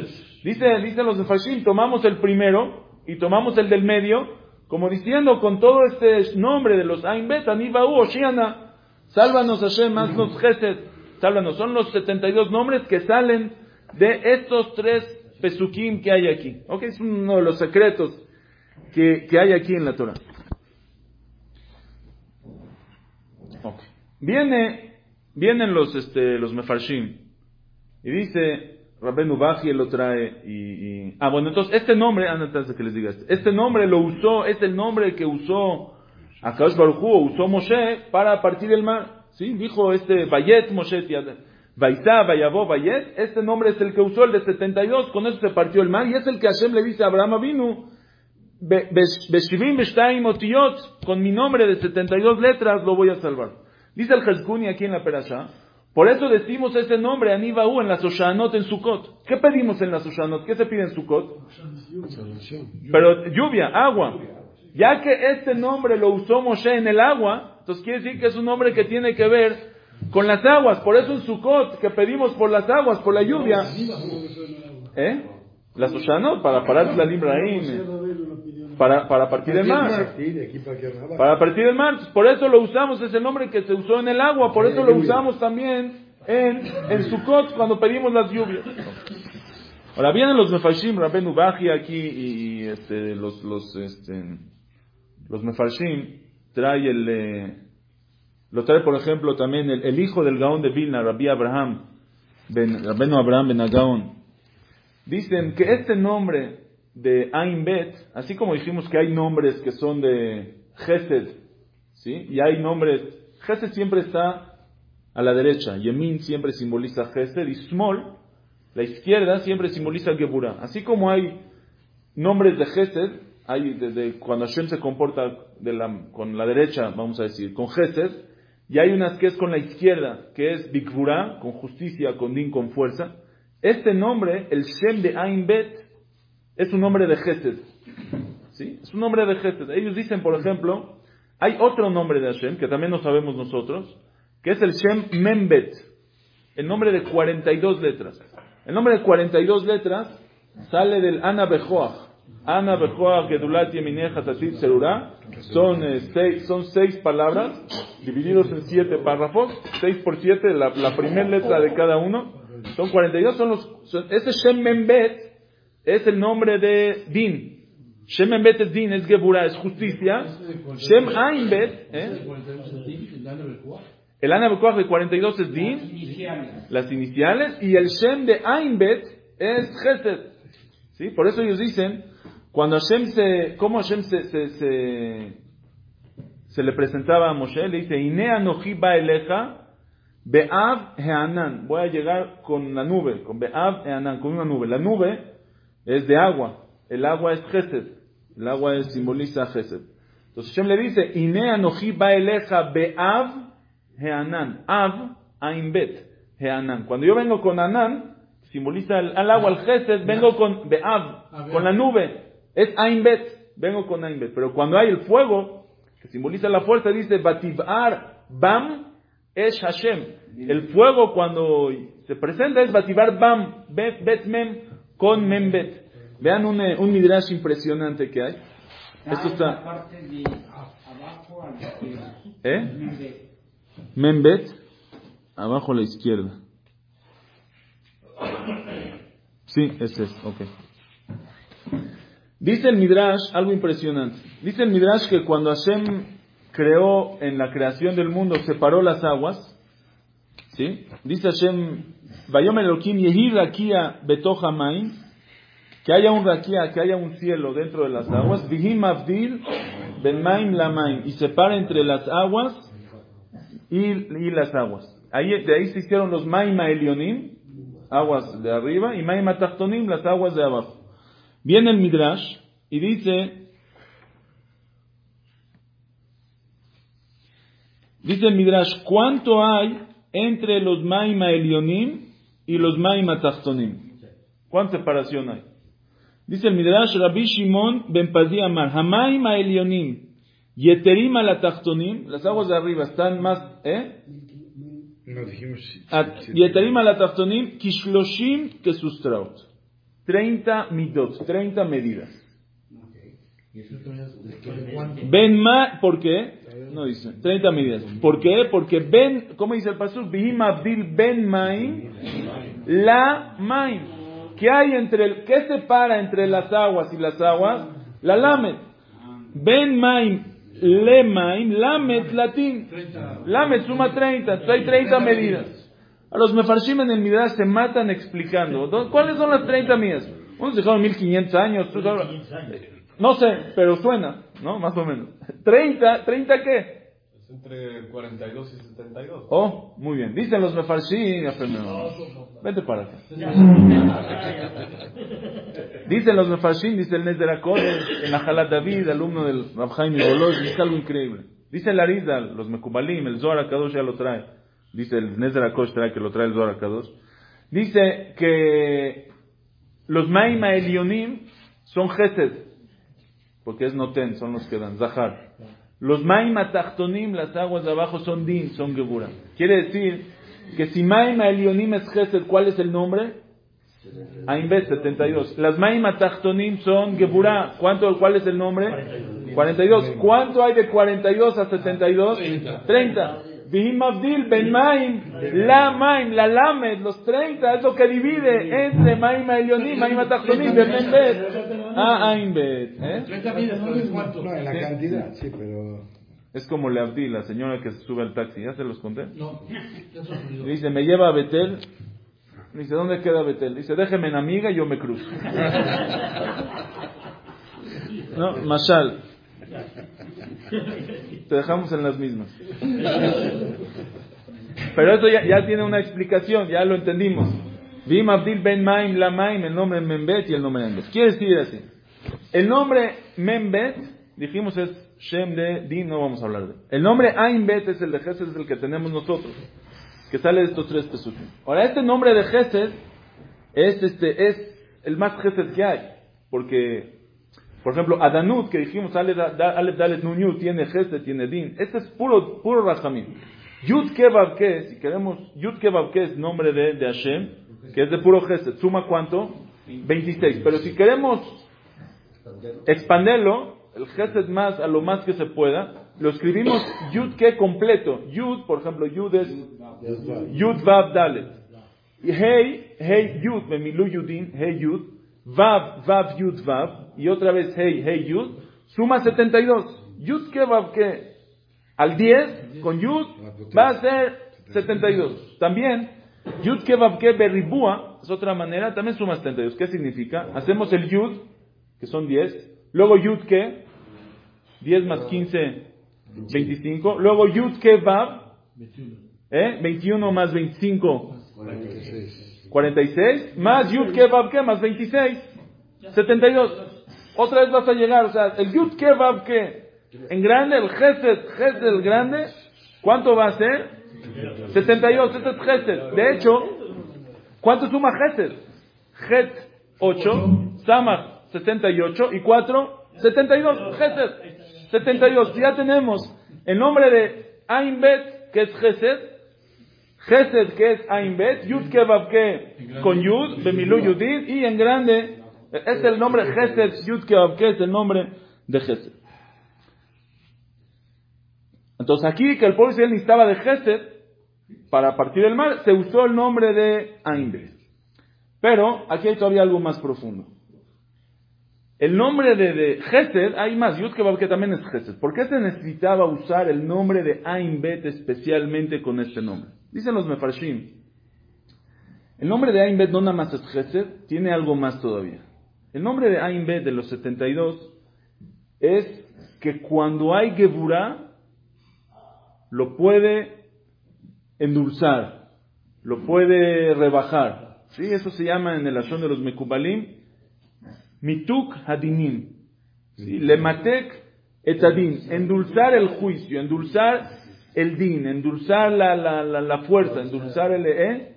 Dice, dicen los de Fashim, tomamos el primero y tomamos el del medio, como diciendo con todo este nombre de los Ain Bet, Ani Bahu, Oshiana, sálvanos Hashem, haznos Gesed, sálvanos. Son los 72 nombres que salen de estos tres pesukim que hay aquí. Ok, es uno de los secretos que, que hay aquí en la Torah. Viene, vienen los, este, los mefarshim. Y dice, Rabenu Baji lo trae y, y- ah bueno entonces este nombre, ah, antes de que les diga esto, este nombre lo usó, es el nombre que usó Akadosh Baruj Hu, usó Moshe para partir el mar, sí, dijo este Bayet Moshe Vaitá, Vayabó, Bayet, este nombre es el que usó el de 72, con eso se partió el mar y es el que Hashem le dice a Abraham Avinu, Beshivim Beshtaim Otiyot, con mi nombre de 72 letras lo voy a salvar. Dice el Jezkuni aquí en la Perashá, por eso decimos ese nombre, Anibaú, en la Soshanot, en Sukkot. ¿Qué pedimos en la Soshanot? ¿Qué se pide en Sukkot? Pero lluvia, agua. Ya que este nombre lo usó Moshe en el agua, entonces quiere decir que es un nombre que tiene que ver con las aguas. Por eso en Sukkot, que pedimos por las aguas, por la lluvia. ¿Eh? La Soshanot, para parar la limbra ahí. Para, para partir el mar. Para partir el mar. Por eso lo usamos, es el nombre que se usó en el agua. Por eso lo usamos también en, en Sukkot cuando pedimos las lluvias. Ahora vienen los Mefarshim, Rabenu Baji aquí y, y, este, los, los, este, los Mefarshim trae el, eh, lo trae por ejemplo también el, el hijo del Gaón de Vilna, Rabbi Abraham, ben, Rabenu Abraham Ben Agaón. Dicen que este nombre de Ain Bet, así como dijimos que hay nombres que son de Gesed, ¿sí? Y hay nombres, Gesed siempre está a la derecha, Yemin siempre simboliza Gesed y Small, la izquierda siempre simboliza Geburah. Así como hay nombres de Gesed, hay desde cuando Hashem se comporta con la derecha, vamos a decir, con Gesed, y hay unas que es con la izquierda, que es Bikburah, con justicia, con din, con fuerza. Este nombre, el Shem de Ain Bet, es un nombre de Gesed. ¿Sí? Es un nombre de Gesed. Ellos dicen, por ejemplo, hay otro nombre de Hashem, que también no sabemos nosotros, que es el Shem Membet, el nombre de 42 letras. El nombre de 42 letras sale del Ana Bejoach. Ana Bejoach, Gedulat Yemineja Tatit Serurá. Son, eh, seis, son seis palabras, divididos en siete párrafos, seis por siete, la, la primera letra de cada uno. Son 42, son los, son- ese Shem Membet es el nombre de Din. Shem Membet es Din, es Geburah, es justicia. Shem Ainbet, ¿eh? El Ana de 42 es Din, las iniciales, y el Shem de Ainbet es Gesed. ¿Sí? Por eso ellos dicen, cuando Hashem se, ¿cómo Hashem se, se, se, se le presentaba a Moshe? Le dice, Inea noji eleja, Be'av Heanan. Voy a llegar con la nube, con Be'av Heanan, con una nube. La nube es de agua. El agua es Gesed. El agua es, simboliza Gesed. Entonces Hashem le dice, Inea noji eleja Be'av Heanan. Av, Ainbet, Heanan. Cuando yo vengo con Anan, simboliza al, al agua, al Gesed, vengo con Be'ab, con la nube. Es Ain Bet, vengo con Ain Bet. Pero cuando hay el fuego, que simboliza la fuerza, dice Bativar Bam es Hashem. El fuego cuando se presenta es Bativar Bam, Bet, bet Mem, con Mem Bet. Vean un, eh, un midrash impresionante que hay. Esto está. parte de abajo a la izquierda. ¿Eh? Membet, abajo a la izquierda. Sí, ese es, ok. Dice el Midrash algo impresionante. Dice el Midrash que cuando Hashem creó en la creación del mundo, separó las aguas, ¿sí? Dice Hashem, Vayomer Elohim Yehi Rakia Betoja Maim, que haya un Rakia, que haya un cielo dentro de las aguas, Vihim Avdil Ben Maim La Maim, y separa entre las aguas y, y las aguas. Ahí, de ahí se hicieron los Maima Elionim, aguas de arriba, y Maima Tachtonim, las aguas de abajo. Viene el Midrash y dice, dice el Midrash, ¿cuánto hay entre los Maima Elionim y los Maima Tachtonim? ¿Cuánta separación hay? Dice el Midrash, Rabbi Shimon ben Pazi Amar, Hamaima Elionim, Yeterim la Tachtonim, las aguas de arriba están más, ¿eh? No dijimos. Yeterim la Tachtonim, Kishloshim Kesustraut. 30 midot, 30 medidas. Ben ma, ¿por qué? No dice, 30 medidas. ¿Por qué? Porque ben, ¿cómo dice el pastor? Bihim abdil ben maim, la maim. ¿Qué hay entre el, qué separa entre las aguas y las aguas? La lamet. Ben maim, le maim, lamet latín. Lamet suma 30, entonces hay 30 medidas. A los mefarshim en el Midrash se matan explicando. ¿Cuáles son las 30 medidas? Unos dejaron 1500 años. No sé, pero suena, ¿no? Más o menos. ¿30? ¿30 qué? Es entre 42 y 72. Oh, muy bien. Dicen los mefarshim. Vete para acá. Dicen los mefarshim, dice el Akodesh, en Ajalat David, alumno del Rabjaim Ibolosh, dice algo increíble. Dice el Arizal, los Mekubalim, el Zohar Kadosh ya lo trae. Dice el Nezder Akodesh trae que lo trae el Zohar Kadosh. Dice que los Maima Elionim son Gesed, porque es Noten, son los que dan, Zahar. Los Maima Tachtonim, las aguas de abajo, son Din, son Gebura. Quiere decir que si Maima Elionim es Gesed, ¿cuál es el nombre? Ainbet, 72. Las Maima Tachtonim son Gebura. ¿Cuánto, ¿Cuál es el nombre? 42. ¿Cuánto hay de 42 a 72? 30. Vihim Abdil, Ben Maim, La Maim, La Lamed, los 30, es lo que divide entre Maima Elionim, Maima Tachtonim, Ben. Ah, Ainbet. ¿eh? 30 vidas, ¿no? ¿Es cuánto? No, en la cantidad, sí, pero. Es como le Abdil, la señora que se sube al taxi, ¿ya se los conté? No, <laughs> olvidó. Dice, me lleva a Betel. Dice, ¿dónde queda Betel? Dice, déjeme en amiga y yo me cruzo. <laughs> No, Mashal. Te dejamos en las mismas. Pero eso ya, ya tiene una explicación, ya lo entendimos. Vim Abdil Ben Maim La Maim, el nombre Membet y el nombre Membet. Quiere decir así. El nombre Membet, dijimos es Shem de Din, no vamos a hablar de él. El nombre Ainbet es el de Gesed, es el que tenemos nosotros, que sale de estos tres pesukim. Ahora, este nombre de Gesed es, este, es el más Gesed que hay, porque, por ejemplo, Adanut, que dijimos, Aleph Dalet Nun tiene Gesed, tiene Din. Este es puro, puro Rahamim. Yud Kebav que, si queremos, Yud Kebav que es nombre de, de Hashem, que es de puro Gesed, suma cuánto? 26. Pero si queremos expanderlo, el Gesed más, a lo más que se pueda, lo escribimos Yud que completo. Yud, por ejemplo, Yud es Yud Vav Dalet. Y Hey, Hey Yud, Memilu Yudin, Hey Yud, Vav, Vav Yud Vav, y otra vez Hey, Hey Yud, suma 72. Yud que Vav que, al 10, con Yud, va a ser 72. También, Yud que Berribúa, es otra manera, también suma 72. ¿Qué significa? Hacemos el Yud, que son 10, luego Yud que, 10 más 15, 25, luego Yud Vav, ¿eh? 21 más 25, 46. 46, más Yud que, más 26, 72. Otra vez vas a llegar, o sea, el Yud que, en grande, el Gesed, Gesed el grande, ¿cuánto va a ser? 72, este es Gesed. De hecho, ¿Cuánto suma Gesed? Het 8, Samach 78 y 4, 72. Gesed 72. Ya tenemos el nombre de Ain Bet, que es Gesed, Gesed, que es Ain Bet, Yud que con Yud, Bemilu Yudid, y en grande, es el nombre Gesed, Yud que es el nombre de Gesed. Entonces aquí que el pueblo Israel necesitaba de Gesed para partir el mar, se usó el nombre de Ain Bet. Pero aquí hay todavía algo más profundo. El nombre de, de Gesed, hay más, Yud que también es Gesed. ¿Por qué se necesitaba usar el nombre de Ain Bet especialmente con este nombre? Dicen los Mefarshim. El nombre de Ain Bet no nada más es Gesed, tiene algo más todavía. El nombre de Ain Bet de los 72 es que cuando hay Geburah, lo puede endulzar, lo puede rebajar. ¿Sí? Eso se llama en el acción de los Mekubalim Mituk hadinim. Lematek etadin. Endulzar el juicio, endulzar el din, endulzar la, la, la, la fuerza, endulzar el... ¿eh?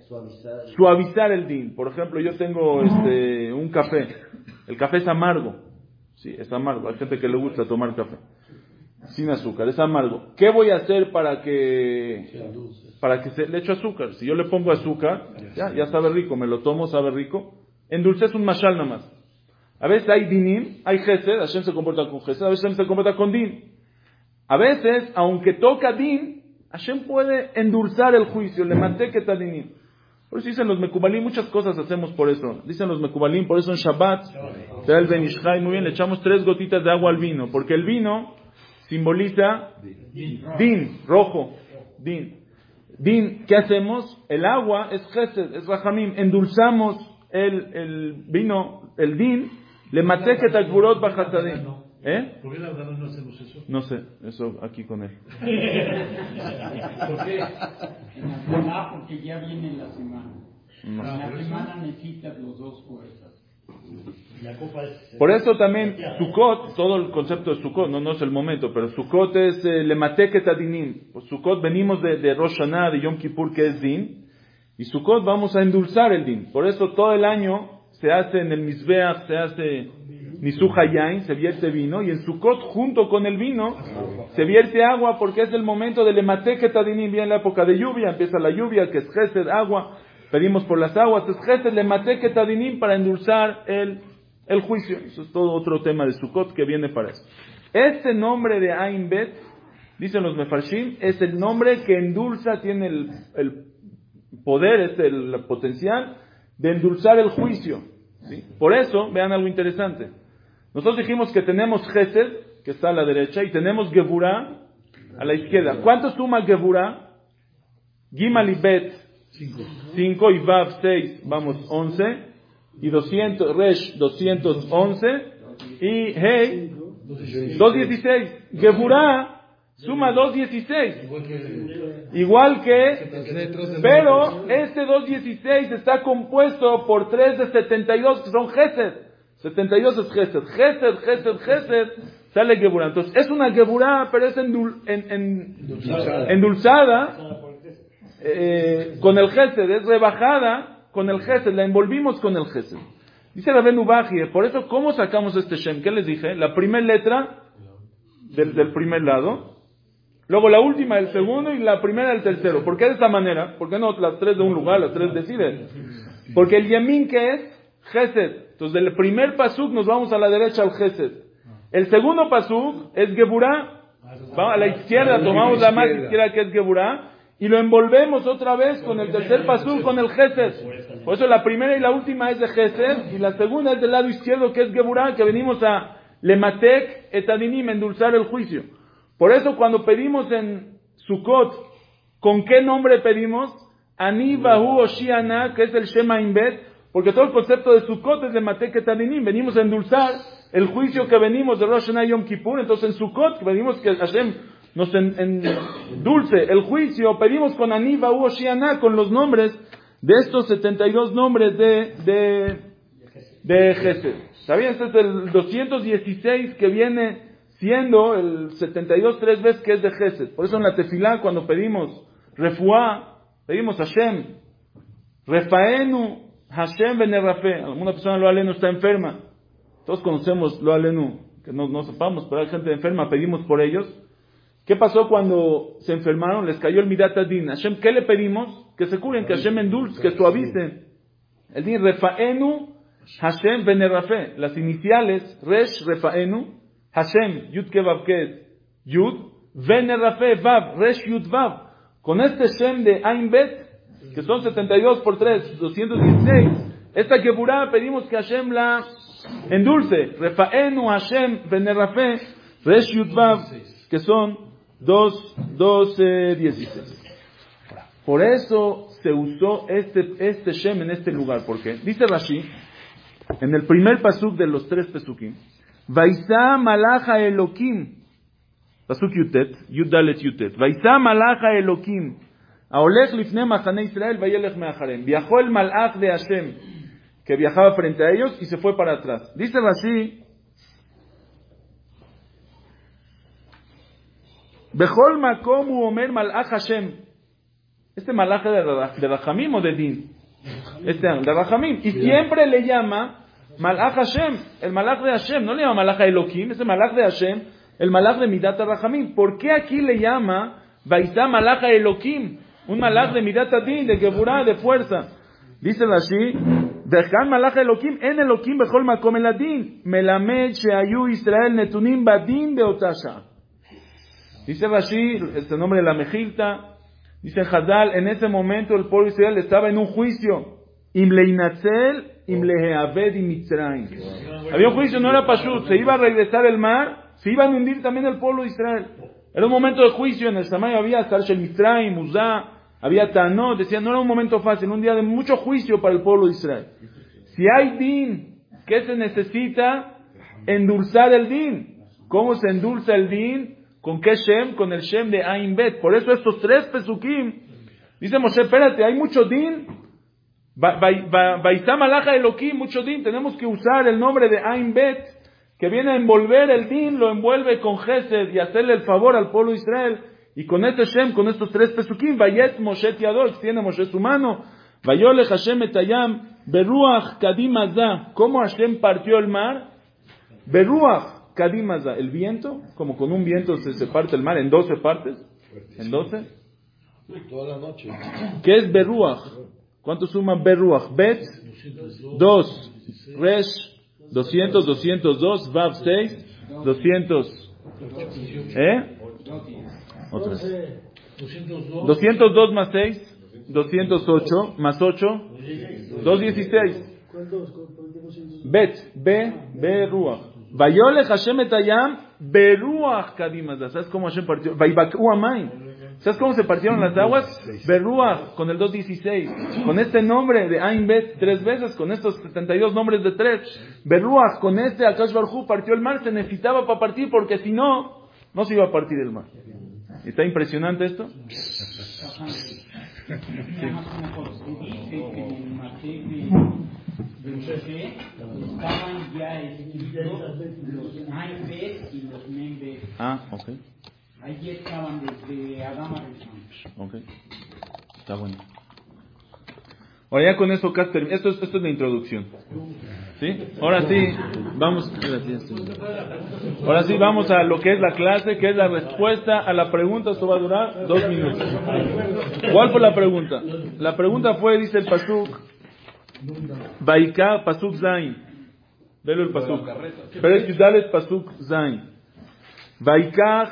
Suavizar el din. Por ejemplo, yo tengo este, un café. El café es amargo. Sí, es amargo. Hay gente que le gusta tomar café. Sin azúcar, es amargo. ¿Qué voy a hacer para que para que se le echo azúcar? Si yo le pongo azúcar, ya, ya sabe rico, me lo tomo, sabe rico. Endulce es un mashal nada más. A veces hay dinim, hay gesed, Hashem se comporta con gesed, a veces Hashem se comporta con din. A veces, aunque toca din, Hashem puede endulzar el juicio, le manteque dinim. Por eso dicen los mekubalim, muchas cosas hacemos por eso. Dicen los mekubalim, por eso en Shabbat, da el benishai, muy bien, le echamos tres gotitas de agua al vino, porque el vino simboliza din, rojo, din. Din, ¿qué hacemos? El agua es gesed, es rajamim, endulzamos el, el vino, el din, le maté que takburot bajasadim. ¿Eh? ¿Por qué la verdad no hacemos eso? No sé, eso aquí con él. <laughs> ¿Por qué? En la semana, porque ya viene la semana. No. En la semana necesitas los dos fuerzas. Por eso también Sukkot, todo el concepto de Sukkot, no, no es el momento, pero Sukkot es eh. Pues Sukkot venimos de, de Rosh Hashanah, de Yom Kippur, que es din, y Sukkot vamos a endulzar el din. Por eso todo el año se hace en el Mizbeach, se hace Nisuja Yain, se vierte vino, y en Sukkot, junto con el vino, se vierte agua porque es el momento del Emateke Tadinim, viene la época de lluvia, empieza la lluvia, que es Gesed, agua, pedimos por las aguas, es Gesed, Emateke Tadinim, para endulzar el, el juicio. Eso es todo otro tema de Sukkot que viene para eso. Este nombre de Ain Bet, dicen los Mefarshim, es el nombre que endulza, tiene el, el poder, es el potencial de endulzar el juicio. Por eso, vean algo interesante. Nosotros dijimos que tenemos Gesed, que está a la derecha, y tenemos Geburah a la izquierda. ¿Cuánto suma Geburah? Gimal y Bet, 5 y Vav 6, vamos, 11, y 200, Resh 211, y Hey 216. Geburah suma 216. Igual que, pero este 216 está compuesto por 3 de 72 que son Gesed. 72 es Gesed. Gesed, Gesed, Gesed, sale Geburah. Entonces es una Geburah, pero es endul, en, en, endulzada eh, con el Gesed, es rebajada con el Gesed, la envolvimos con el Gesed. Dice la Bajie, por eso, ¿cómo sacamos este Shem? ¿Qué les dije? La primera letra del, del primer lado, luego la última del segundo y la primera del tercero. ¿Por qué de esta manera? ¿Por qué no las tres de un lugar, las tres deciden? Porque el Yemin que es Gesed. Entonces del primer pasuk nos vamos a la derecha al Gesed. El segundo pasuk es Geburah. Vamos a la izquierda, tomamos la más izquierda que es Geburah y lo envolvemos otra vez con el tercer pasuk, con el Gesed. Por eso la primera y la última es de Gesed y la segunda es del lado izquierdo que es Geburah, que venimos a Lematek etadinim, endulzar el juicio. Por eso cuando pedimos en Sukkot, ¿con qué nombre pedimos? Ani Bahu Oshiana, que es el Shema Inbet, porque todo el concepto de Sukkot es de Matek etadinim, venimos a endulzar el juicio que venimos de Rosh Hashanah Yom Kippur, entonces en Sukkot venimos que Hashem nos endulce el juicio, pedimos con Ani Bahu Oshiana, con los nombres de estos 72 nombres de, de, de Gesed. ¿Sabían? Este es el 216 que viene siendo el 72 tres veces que es de Gesed. Por eso en la tefilá cuando pedimos refuá, pedimos Hashem, Refaenu Hashem Benerrafe. Alguna persona lo alenu está enferma. Todos conocemos lo alenu, que no, no sepamos, pero hay gente enferma, pedimos por ellos. ¿Qué pasó cuando se enfermaron? Les cayó el Midat Adin. Hashem, ¿qué le pedimos? Que se curen, que Hashem endulce, que suavicen. El din Refaenu Hashem Benerrafe. Las iniciales, Resh Refaenu, Hashem, Yud Kevav Ket, Yud, Benerrafe, Vav, Resh Yud Vav. Con este Shem de Ain Bet, que son 72 por 3, 216, esta Geburah pedimos que Hashem la endulce. Refaenu Hashem Benerrafe, Resh Yud Vav, que son 2, 12, 16. Por eso se usó este, este Shem en este lugar. ¿Por qué? Dice Rashi, en el primer pasuk de los tres pesukim, Vaisa malacha Elokim, pasuk Yutet, Yudalet Yutet, Vaisa malacha Elokim, Aolech lifne machane Israel, vayelech meacharem. Viajó el malach de Hashem, que viajaba frente a ellos y se fue para atrás. Dice Rashi, Bechol makom u omer malach Hashem. Este malach de, Ra- de Rachamim o de Din. Este de Rachamim. Y siempre le llama malach Hashem. El malach de Hashem. No le llama malach Elohim. Es el malach de Hashem. El malach de Midat Rachamim. ¿Por qué aquí le llama Vaisa malach Elohim? Un malach de Midat Din, de Geburah, de fuerza. Dice Rashi, Dejan malach Elohim, en Elohim bechol makom el adin. Melamed sheayu Israel netunim badin beotasha. Dice Rashi, este nombre de la Mejilta, dice Hazal, en ese momento el pueblo de Israel estaba en un juicio. Im leinatzel, im leheaved im Mitzrayim. Había un juicio, no era pashut, se iba a regresar el mar, se iba a hundir también el pueblo de Israel. Era un momento de juicio, en el Samay había Sarshel Mitzrayim, Uzá, había Tanot, decían, no era un momento fácil, un día de mucho juicio para el pueblo de Israel. Si hay din, ¿qué se necesita? Endulzar el din. ¿Cómo se endulza el din? ¿Con qué Shem? Con el Shem de Ain Bet. Por eso estos tres pesukim, dice Moshe, espérate, hay mucho din. Baitá Malaja Elohim, mucho din. Tenemos que usar el nombre de Ain Bet, que viene a envolver el din, lo envuelve con Gesed y hacerle el favor al pueblo de Israel. Y con este Shem, con estos tres pesukim, Vayet Moshe Tiador, extiende Moshe su mano. Vayole Hashem Etayam, Beruach Kadim Azah. ¿Cómo Hashem partió el mar? Beruach Kadim Azah. El viento, como con un viento se, se parte el mar en 12 partes. ¿En 12? Toda la noche. ¿Qué es Beruach? ¿Cuánto suma Beruach? Bet, 2, Resh, 200, 202, Vav 6, 200. ¿Eh? Otra vez. 202. 202 más 6, 208 más 8, 216. Bet, B, B, Ruach. Vayole Hashem etayam, Beruach kadimazah. ¿Sabes cómo Hashem partió? Amayim. ¿Sabes cómo se partieron las aguas? Beruach, con el 216. Con este nombre de Ain Bet, tres veces, con estos 72 nombres de tres. Beruach, con este Akash Barhu partió el mar, se necesitaba para partir, porque si no, no se iba a partir el mar. ¿Está impresionante esto? Nada más una cosa. Dice que en el Mateo de, de José estaban ya escritos los Ainbet y los Membet. Ah, ok, Allí estaban desde Adama ok. Está bueno. Ahora ya con eso, Caster, esto, es- esto es la introducción. ¿Sí? Ahora sí, vamos. Ahora sí, vamos a lo que es la clase, que es la respuesta a la pregunta. Esto va a durar dos minutos. ¿Cuál fue la pregunta? La pregunta fue, dice el Pasuk, Baika Pasuk Zain. Velo el Pasuk. Pero es Yudalet Pasuk Zain. Baikach,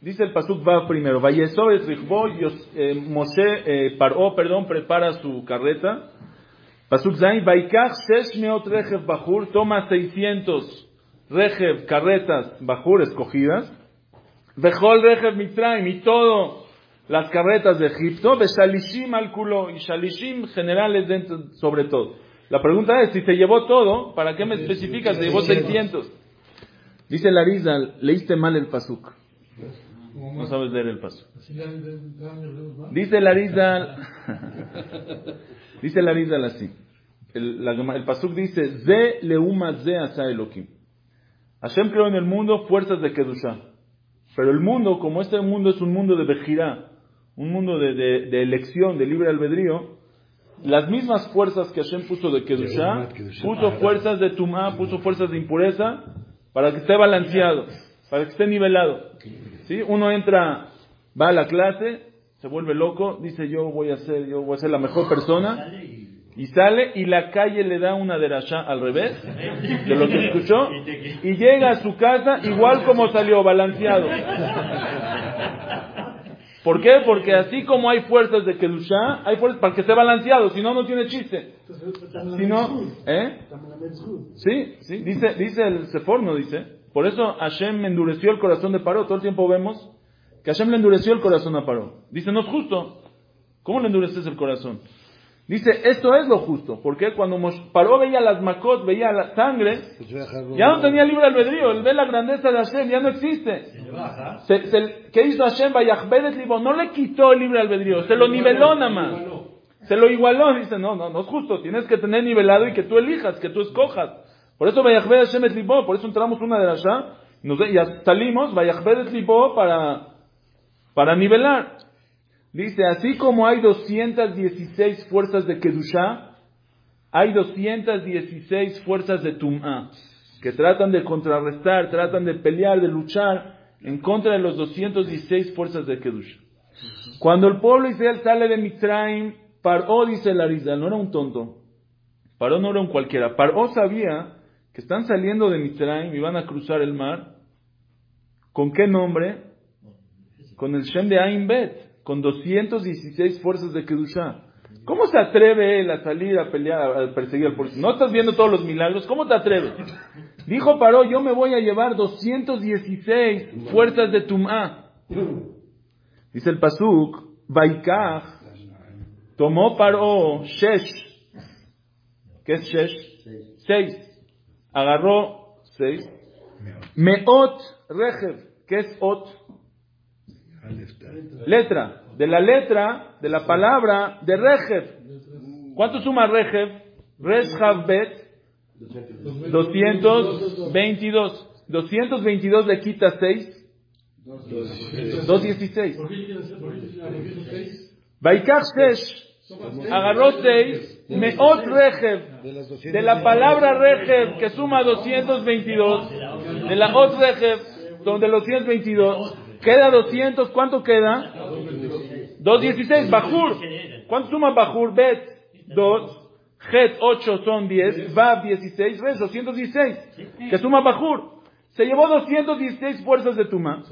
dice el Pasuk va primero. Vayesor es Yos- eh, Moshe, eh, Paró, perdón, prepara su carreta. Pasuk Zain, Baikach Shesh Meot Rejev Bajur, toma 600 Rejev, carretas Bajur escogidas. Vejol Rejev Mitraim, y todo las carretas de Egipto. Beshalishim al culo, y Shalishim generales dentro, sobre todo. La pregunta es, si te llevó todo, ¿para qué me especificas? Te llevó 600. Dice Larizal, leíste mal el pasuk. No sabes leer el pasuk. Dice Larizal, <laughs> dice Larizal así. El, la- el pasuk dice, Ze leuma ze asa Elohim. Hashem creó en el mundo fuerzas de Kedushah. Pero el mundo, como este mundo es un mundo de Bejirá, un mundo de, de- de elección, de libre albedrío, las mismas fuerzas que Hashem puso de Kedushá, puso fuerzas de Tumá, puso fuerzas de impureza, para que esté balanceado, para que esté nivelado. ¿Sí? Uno entra, va a la clase, se vuelve loco, dice yo voy a ser, yo voy a ser la mejor persona, y sale y la calle le da una derashá al revés de lo que escuchó, <laughs> y llega a su casa igual como salió, balanceado. <laughs> ¿Por qué? Porque así como hay fuerzas de Kedushá, hay fuerzas para que esté balanceado, si no, no tiene chiste. Si no, ¿eh? Sí, sí, dice, dice el Sefor, no dice. Por eso Hashem endureció el corazón de Paró. Todo el tiempo vemos que Hashem le endureció el corazón a Paró. Dice, no es justo. ¿Cómo le endureces el corazón? Dice, esto es lo justo. Porque cuando Paró veía las macot, veía la sangre, ya no tenía libre albedrío. Él ve la grandeza de Hashem, ya no existe. Se- se- ¿Qué hizo Hashem? Vayachbedet libo. No le quitó el libre albedrío, se lo niveló nada más. Se lo igualó. Dice, no, no, no es justo. Tienes que tener nivelado y que tú elijas, que tú escojas. Por eso Vayachbedet Hashem et libo. Por eso entramos una de las nos y ya salimos Vayachbedet libo para, para nivelar. Dice, así como hay 216 fuerzas de Kedushá, hay 216 fuerzas de Tum'ah, que tratan de contrarrestar, tratan de pelear, de luchar en contra de los 216 fuerzas de Kedushá. Cuando el pueblo Israel sale de Mitzrayim, Paró, dice el Arizal, no era un tonto. Paró no era un cualquiera. Paró sabía que están saliendo de Mitzrayim y van a cruzar el mar. ¿Con qué nombre? Con el Shem de Ain Bet con 216 fuerzas de Kedushá. ¿Cómo se atreve él a salir a pelear, a perseguir al pueblo? ¿No estás viendo todos los milagros? ¿Cómo te atreves? Dijo Paró, yo me voy a llevar 216 fuerzas de Tumá. Dice el Pasuk, Baikach, tomó Paró Shesh. ¿Qué es Shesh? Seis. Agarró seis. Meot Rejev. ¿Qué es Ot? Letra. De la letra, de la palabra, de Rejev. ¿Cuánto suma Rejev? Reshav Bet. 222. 222 le quita 6. 216. ¿Por qué tienes por qué tienes seis? Baikach. Agarró 6. Meot Rejev. De la palabra Rejev, que suma 222. De la Ot Rejev, donde los 222. Queda 200. ¿Cuánto queda? 216. Bajur. ¿Cuánto suma Bajur? Bet. 2. Het 8 son 10. Bab 16. Res 216. Que suma Bajur. Se llevó 216 fuerzas de Tuma.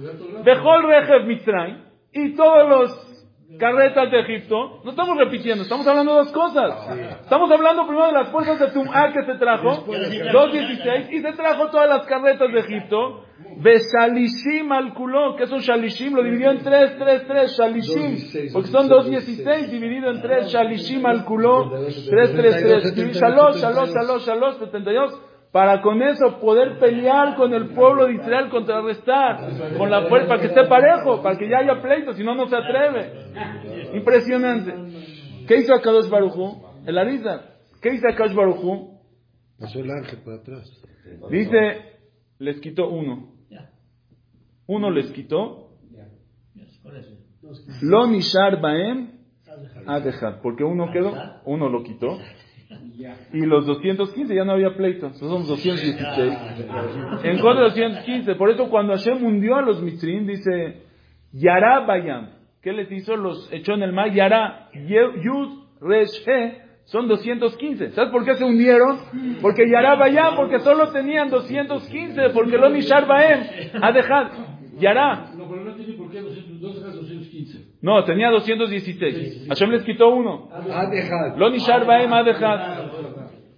Dejó el Rejev Mitzrayim. Y todos los carretas de Egipto. No estamos repitiendo. Estamos hablando de dos cosas. Estamos hablando primero de las fuerzas de Tum'a que se trajo. 216. Y se trajo todas las carretas de Egipto. Beshalishim al kuló, que es un shalishim, lo dividió en tres, tres, tres, shalishim, porque son 2.16 dividido en tres, shalishim al tres, tres, tres, shalosh, shalosh, shalosh, shalosh, 72, para con eso poder pelear con el pueblo de Israel, contrarrestar, con la fuerza, para que esté parejo, para que ya haya pleito, si no, no se atreve. Impresionante. ¿Qué hizo Akadosh Barujú? El Arizar. ¿Qué hizo Akadosh Barujú? Pasó el ángel por atrás. Dice, les quitó uno. Uno les quitó. Lo nishar baem a dejar. Porque uno quedó, uno lo quitó. Y los 215 ya no había pleito. Entonces son 216. En contra de 215. Por eso cuando Hashem hundió a los Mitzrim, dice, Yara bayam. ¿Qué les hizo? Los echó en el mar. Yara, Yud, Resh, He, son 215. ¿Sabes por qué se hundieron? Porque Yara bayam, porque solo tenían 215. Porque lo nishar baem a dejar. Yara. No, pero no entiendo por qué 202 era 215. No, tenía 216. Hashem les quitó uno. Ha dejado. Lo nishar baem ha dejado.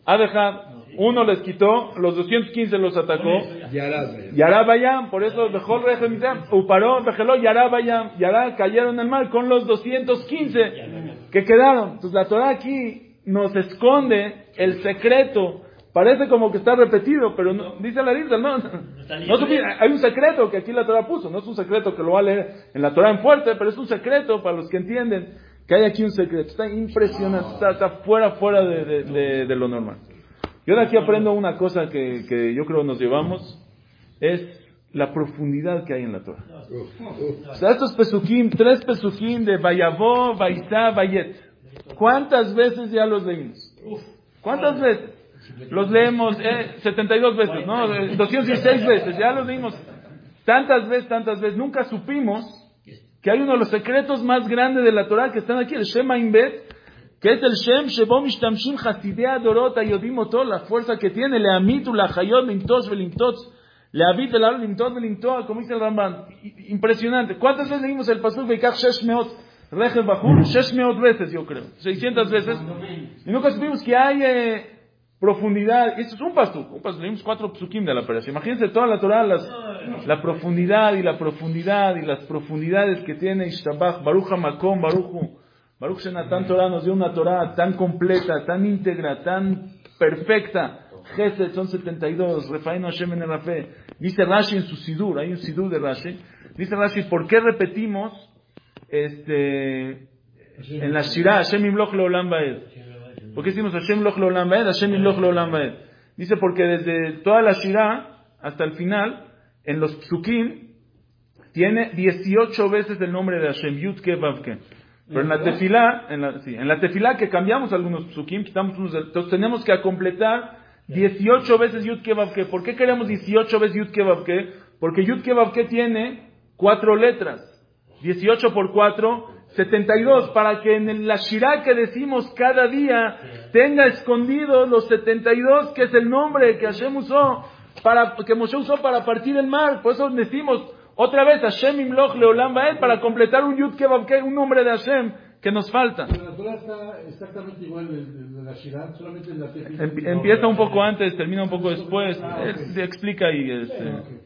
Ha dejado. Uno les quitó, los 215 los atacó. Yará. Yará Bayam, por eso dejó el rey de Mitzrayim, Uparó, Bejeló, Yará Bayam, Yará cayeron en el mar con los 215 que quedaron. Entonces la Torah aquí nos esconde el secreto. Parece como que está repetido, pero no, dice la Biblia, no, no supi- hay un secreto que aquí la Torah puso, no es un secreto que lo va a leer en la Torah en fuerte, pero es un secreto para los que entienden que hay aquí un secreto. Está impresionante, está, está fuera, fuera de, de- de- de lo normal. Yo de aquí aprendo una cosa que, que yo creo nos llevamos, es la profundidad que hay en la Torah. O sea, estos pesukim, tres pesukim de Vayavó, Vaisá, Vayet. ¿Cuántas veces ya los leímos? ¿Cuántas veces? Los leemos eh, 72 veces, ¿no? Eh, 216 veces, ya los leímos tantas veces, tantas veces. Nunca supimos que hay uno de los secretos más grandes de la Torah que están aquí, el Shema Inbet, que es el Shem Shebo Mishtamshim Hasidea Dorota Yodim Oto, la fuerza que tiene, le amitu la Hayot Limtos Velimtots, le habit el Ar Limtot Velimtoa, como dice el Ramban. Impresionante. ¿Cuántas veces leímos el Pasuk Beikach Shesh Meot Rejev Bajur? Shesh Meot veces, yo creo. 600 veces. Y nunca supimos que hay eh, profundidad. Esto es un pasuk. Un pasuk. Leímos cuatro psukim de la Persia. Imagínense toda la Torah, las, la profundidad y la profundidad y las profundidades que tiene Ishtabach, Baruch HaMakom, Baruch Baruch Shenatan Torah nos dio una Torah tan completa, tan íntegra, tan perfecta. Gesed son 72, Refaim Hashem en el Rafe. Dice Rashi en su Sidur, hay un Sidur de Rashi. Dice Rashi, ¿por qué repetimos este, en la Shirah, Hashem Imloch Leolam Baed? ¿Por qué decimos Hashem Loch Leolam Baed? Hashem Imloch Leolam Baed. Dice porque desde toda la Shirah hasta el final, en los Psukim, tiene 18 veces el nombre de Hashem, Yud Ke Vav Ke. Pero en la tefilá, en la, sí, en la tefilá que cambiamos algunos psukim, quitamos unos, entonces tenemos que completar 18 veces Yud Ke Vav Ke. ¿Por qué queremos 18 veces Yud Ke Vav Ke? Porque Yud Ke Vav Ke tiene cuatro letras. 18 por 4, 72, para que en la Shirah que decimos cada día tenga escondidos los 72, que es el nombre que Hashem usó, para, que Moshe usó para partir el mar. Por eso decimos otra vez Hashem Imloch Leolam Baed, para completar un Yud Ke Vav Ke, un nombre de Hashem que nos falta. La Torah está exactamente igual de, de- de la Shirah, solamente en la. Em- Empieza un poco antes, termina un poco después. Ah, se explica este. Ok.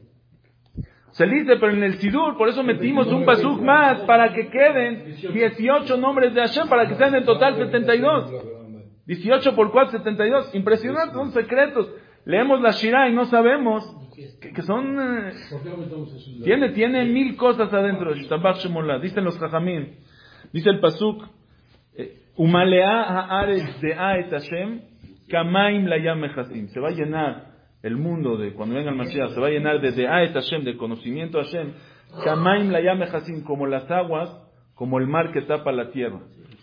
Se dice, pero en el Sidur, por eso metimos un pasuk más, para que queden 18 nombres de Hashem, para que sean en total 72. 18 por 4, 72. Impresionante, son secretos. Leemos la Shirah y no sabemos que, que son... eh, tiene, tiene mil cosas adentro. Dicen los Jajamim. Dice el pasuk. eh, Umalea haaretz et Hashem kamaim mechasim. Se va a llenar el mundo de cuando venga el Mashiach, se va a llenar de de'a et Hashem, de conocimiento Hashem, kamaim layam mechasim, como las aguas, como el mar que tapa la tierra.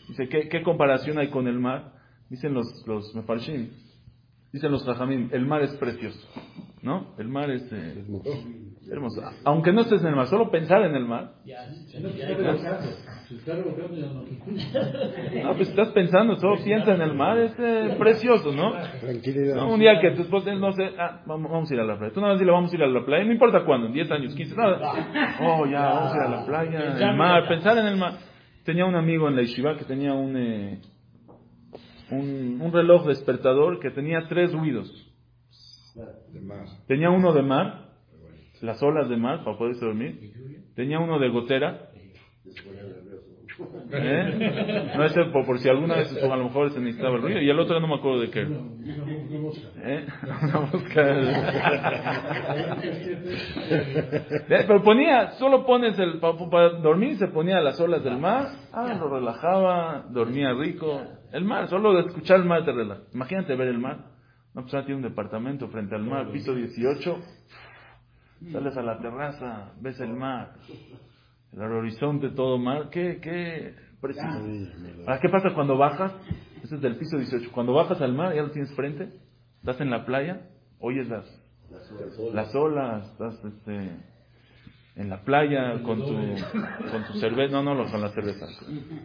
Dice, ¿qué, qué comparación hay con el mar? Dicen los, los mefarshim, dicen los Jajamim, el mar es precioso. ¿No? El mar es eh, hermoso. Aunque no estés en el mar, solo pensar en el mar. Si no, pues estás pensando, solo piensa en el mar, es eh, precioso, ¿no? Tranquilidad. No, Un día que tu esposa no sé, ah, vamos, vamos a ir a la playa. Tú nada más dile, vamos a ir a la playa, no importa cuándo, en 10 años, 15, nada. Oh, ya, vamos a ir a la playa, el mar, pensar en el mar. Tenía un amigo en la Yeshiva que tenía un, eh, un, un reloj despertador que tenía tres ruidos. Tenía uno de mar, las olas de mar para poderse dormir. Tenía uno de gotera. ¿Eh? No ese por, por si alguna vez a lo mejor se necesitaba el ruido. Y el otro no me acuerdo de qué. era. Una mosca. ¿Eh? <laughs> Una mosca. Eh, Pero ponía, solo pones el, para, dormir, se ponía las olas del mar, ah, lo relajaba, dormía rico. El mar, solo de escuchar el mar te relaja. Imagínate ver el mar. Una persona tiene un departamento frente al mar, piso 18, sales a la terraza, ves el mar, el horizonte todo mar, qué, qué precioso. Ahora, ¿qué pasa cuando bajas? Ese es del piso 18. Cuando bajas al mar, ya lo tienes frente, estás en la playa, oyes las, las olas, estás este, en la playa con tu, con tu cerveza, no, no, no, con la cerveza.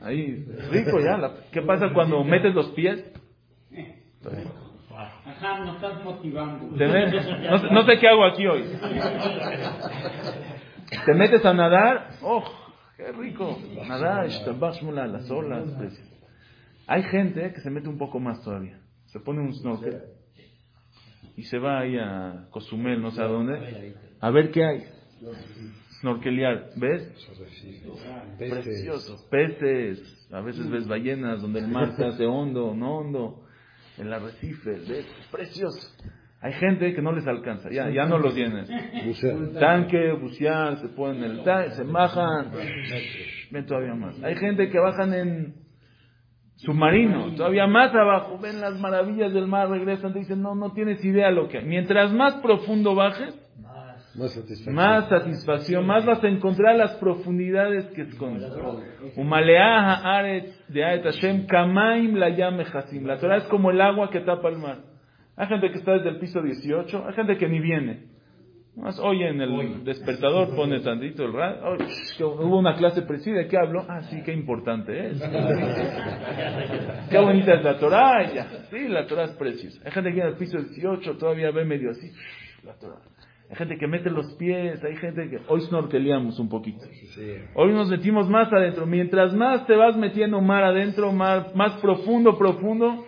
Ahí, rico ya. la- ¿Qué pasa cuando metes los pies? Ajá, nos estás motivando. Te ves- no, sé- no sé qué hago aquí hoy. Te metes a nadar, ¡oh! ¡Qué rico! Nadar, ishtabach shmula, las olas. pues. Hay gente que se mete un poco más todavía. Se pone un snorkel y se va ahí a Cozumel, no sé a dónde, a ver qué hay. Snorkelear, ¿ves? Precioso. Peces, a veces ves ballenas donde el mar se hace hondo, no hondo, el arrecife, ¿ves? Precioso. Hay gente que no les alcanza, ya, ya no lo tienen. Bucear. Tanque, bucear, se ponen el tanque, se bajan, ven todavía más. Hay gente que bajan en submarino, todavía más abajo, ven las maravillas del mar, regresan, te dicen, no, no tienes idea lo que hay. Mientras más profundo bajes, Más satisfacción. más satisfacción, más vas a encontrar las profundidades que esconde. Umaleaha aretz de Aet Hashem kamaim la. La Torah es como el agua que tapa el mar. Hay gente que está desde el piso 18, hay gente que ni viene. Más oye en el despertador, pone tantito el radio. Oh, que hubo una clase precisa, ¿de qué hablo? Ah, sí, qué importante es. <laughs> qué bonita es la Torah. ya. Sí, la Torah es preciosa. Hay gente que en el piso 18 todavía ve medio así. La Torah. Hay gente que mete los pies, hay gente que... Hoy snorkeleamos un poquito. Hoy nos metimos más adentro. Mientras más te vas metiendo mar adentro, más, más profundo, profundo,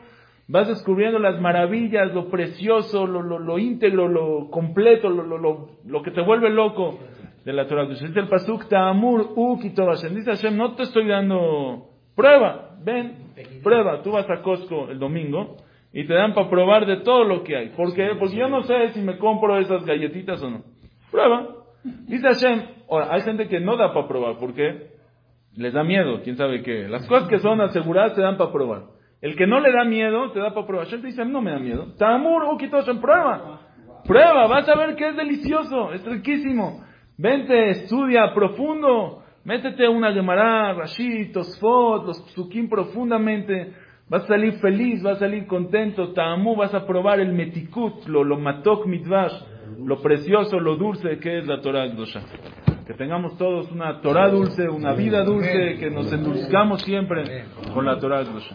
vas descubriendo las maravillas, lo precioso, lo, lo, lo íntegro, lo completo, lo, lo, lo, lo que te vuelve loco de la Torah. Dice el Pasuk, Ta'amur, Uk y todo Hashem. Dice Hashem, no te estoy dando prueba. Ven, prueba. Tú vas a Costco el domingo y te dan para probar de todo lo que hay. ¿Por qué? Porque yo no sé si me compro esas galletitas o no. Prueba. Dice Hashem, ahora, hay gente que no da para probar. ¿Por qué? Les da miedo, quién sabe qué. Las cosas que son aseguradas te dan para probar. El que no le da miedo, te da para probar. Hashem te dice, no me da miedo. Tamur, Ukito Hashem, prueba. Prueba, vas a ver que es delicioso, es riquísimo. Vente, estudia profundo. Métete una Gemara, Rashid, Tosfot, los psukim profundamente. Vas a salir feliz, vas a salir contento. Ta'amu, vas a probar el metikut, lo, lo matok mitvash, lo precioso, lo dulce que es la Torah Gdosha. Que tengamos todos una Torah dulce, una vida dulce, que nos endulzcamos siempre con la Torah Gdosha.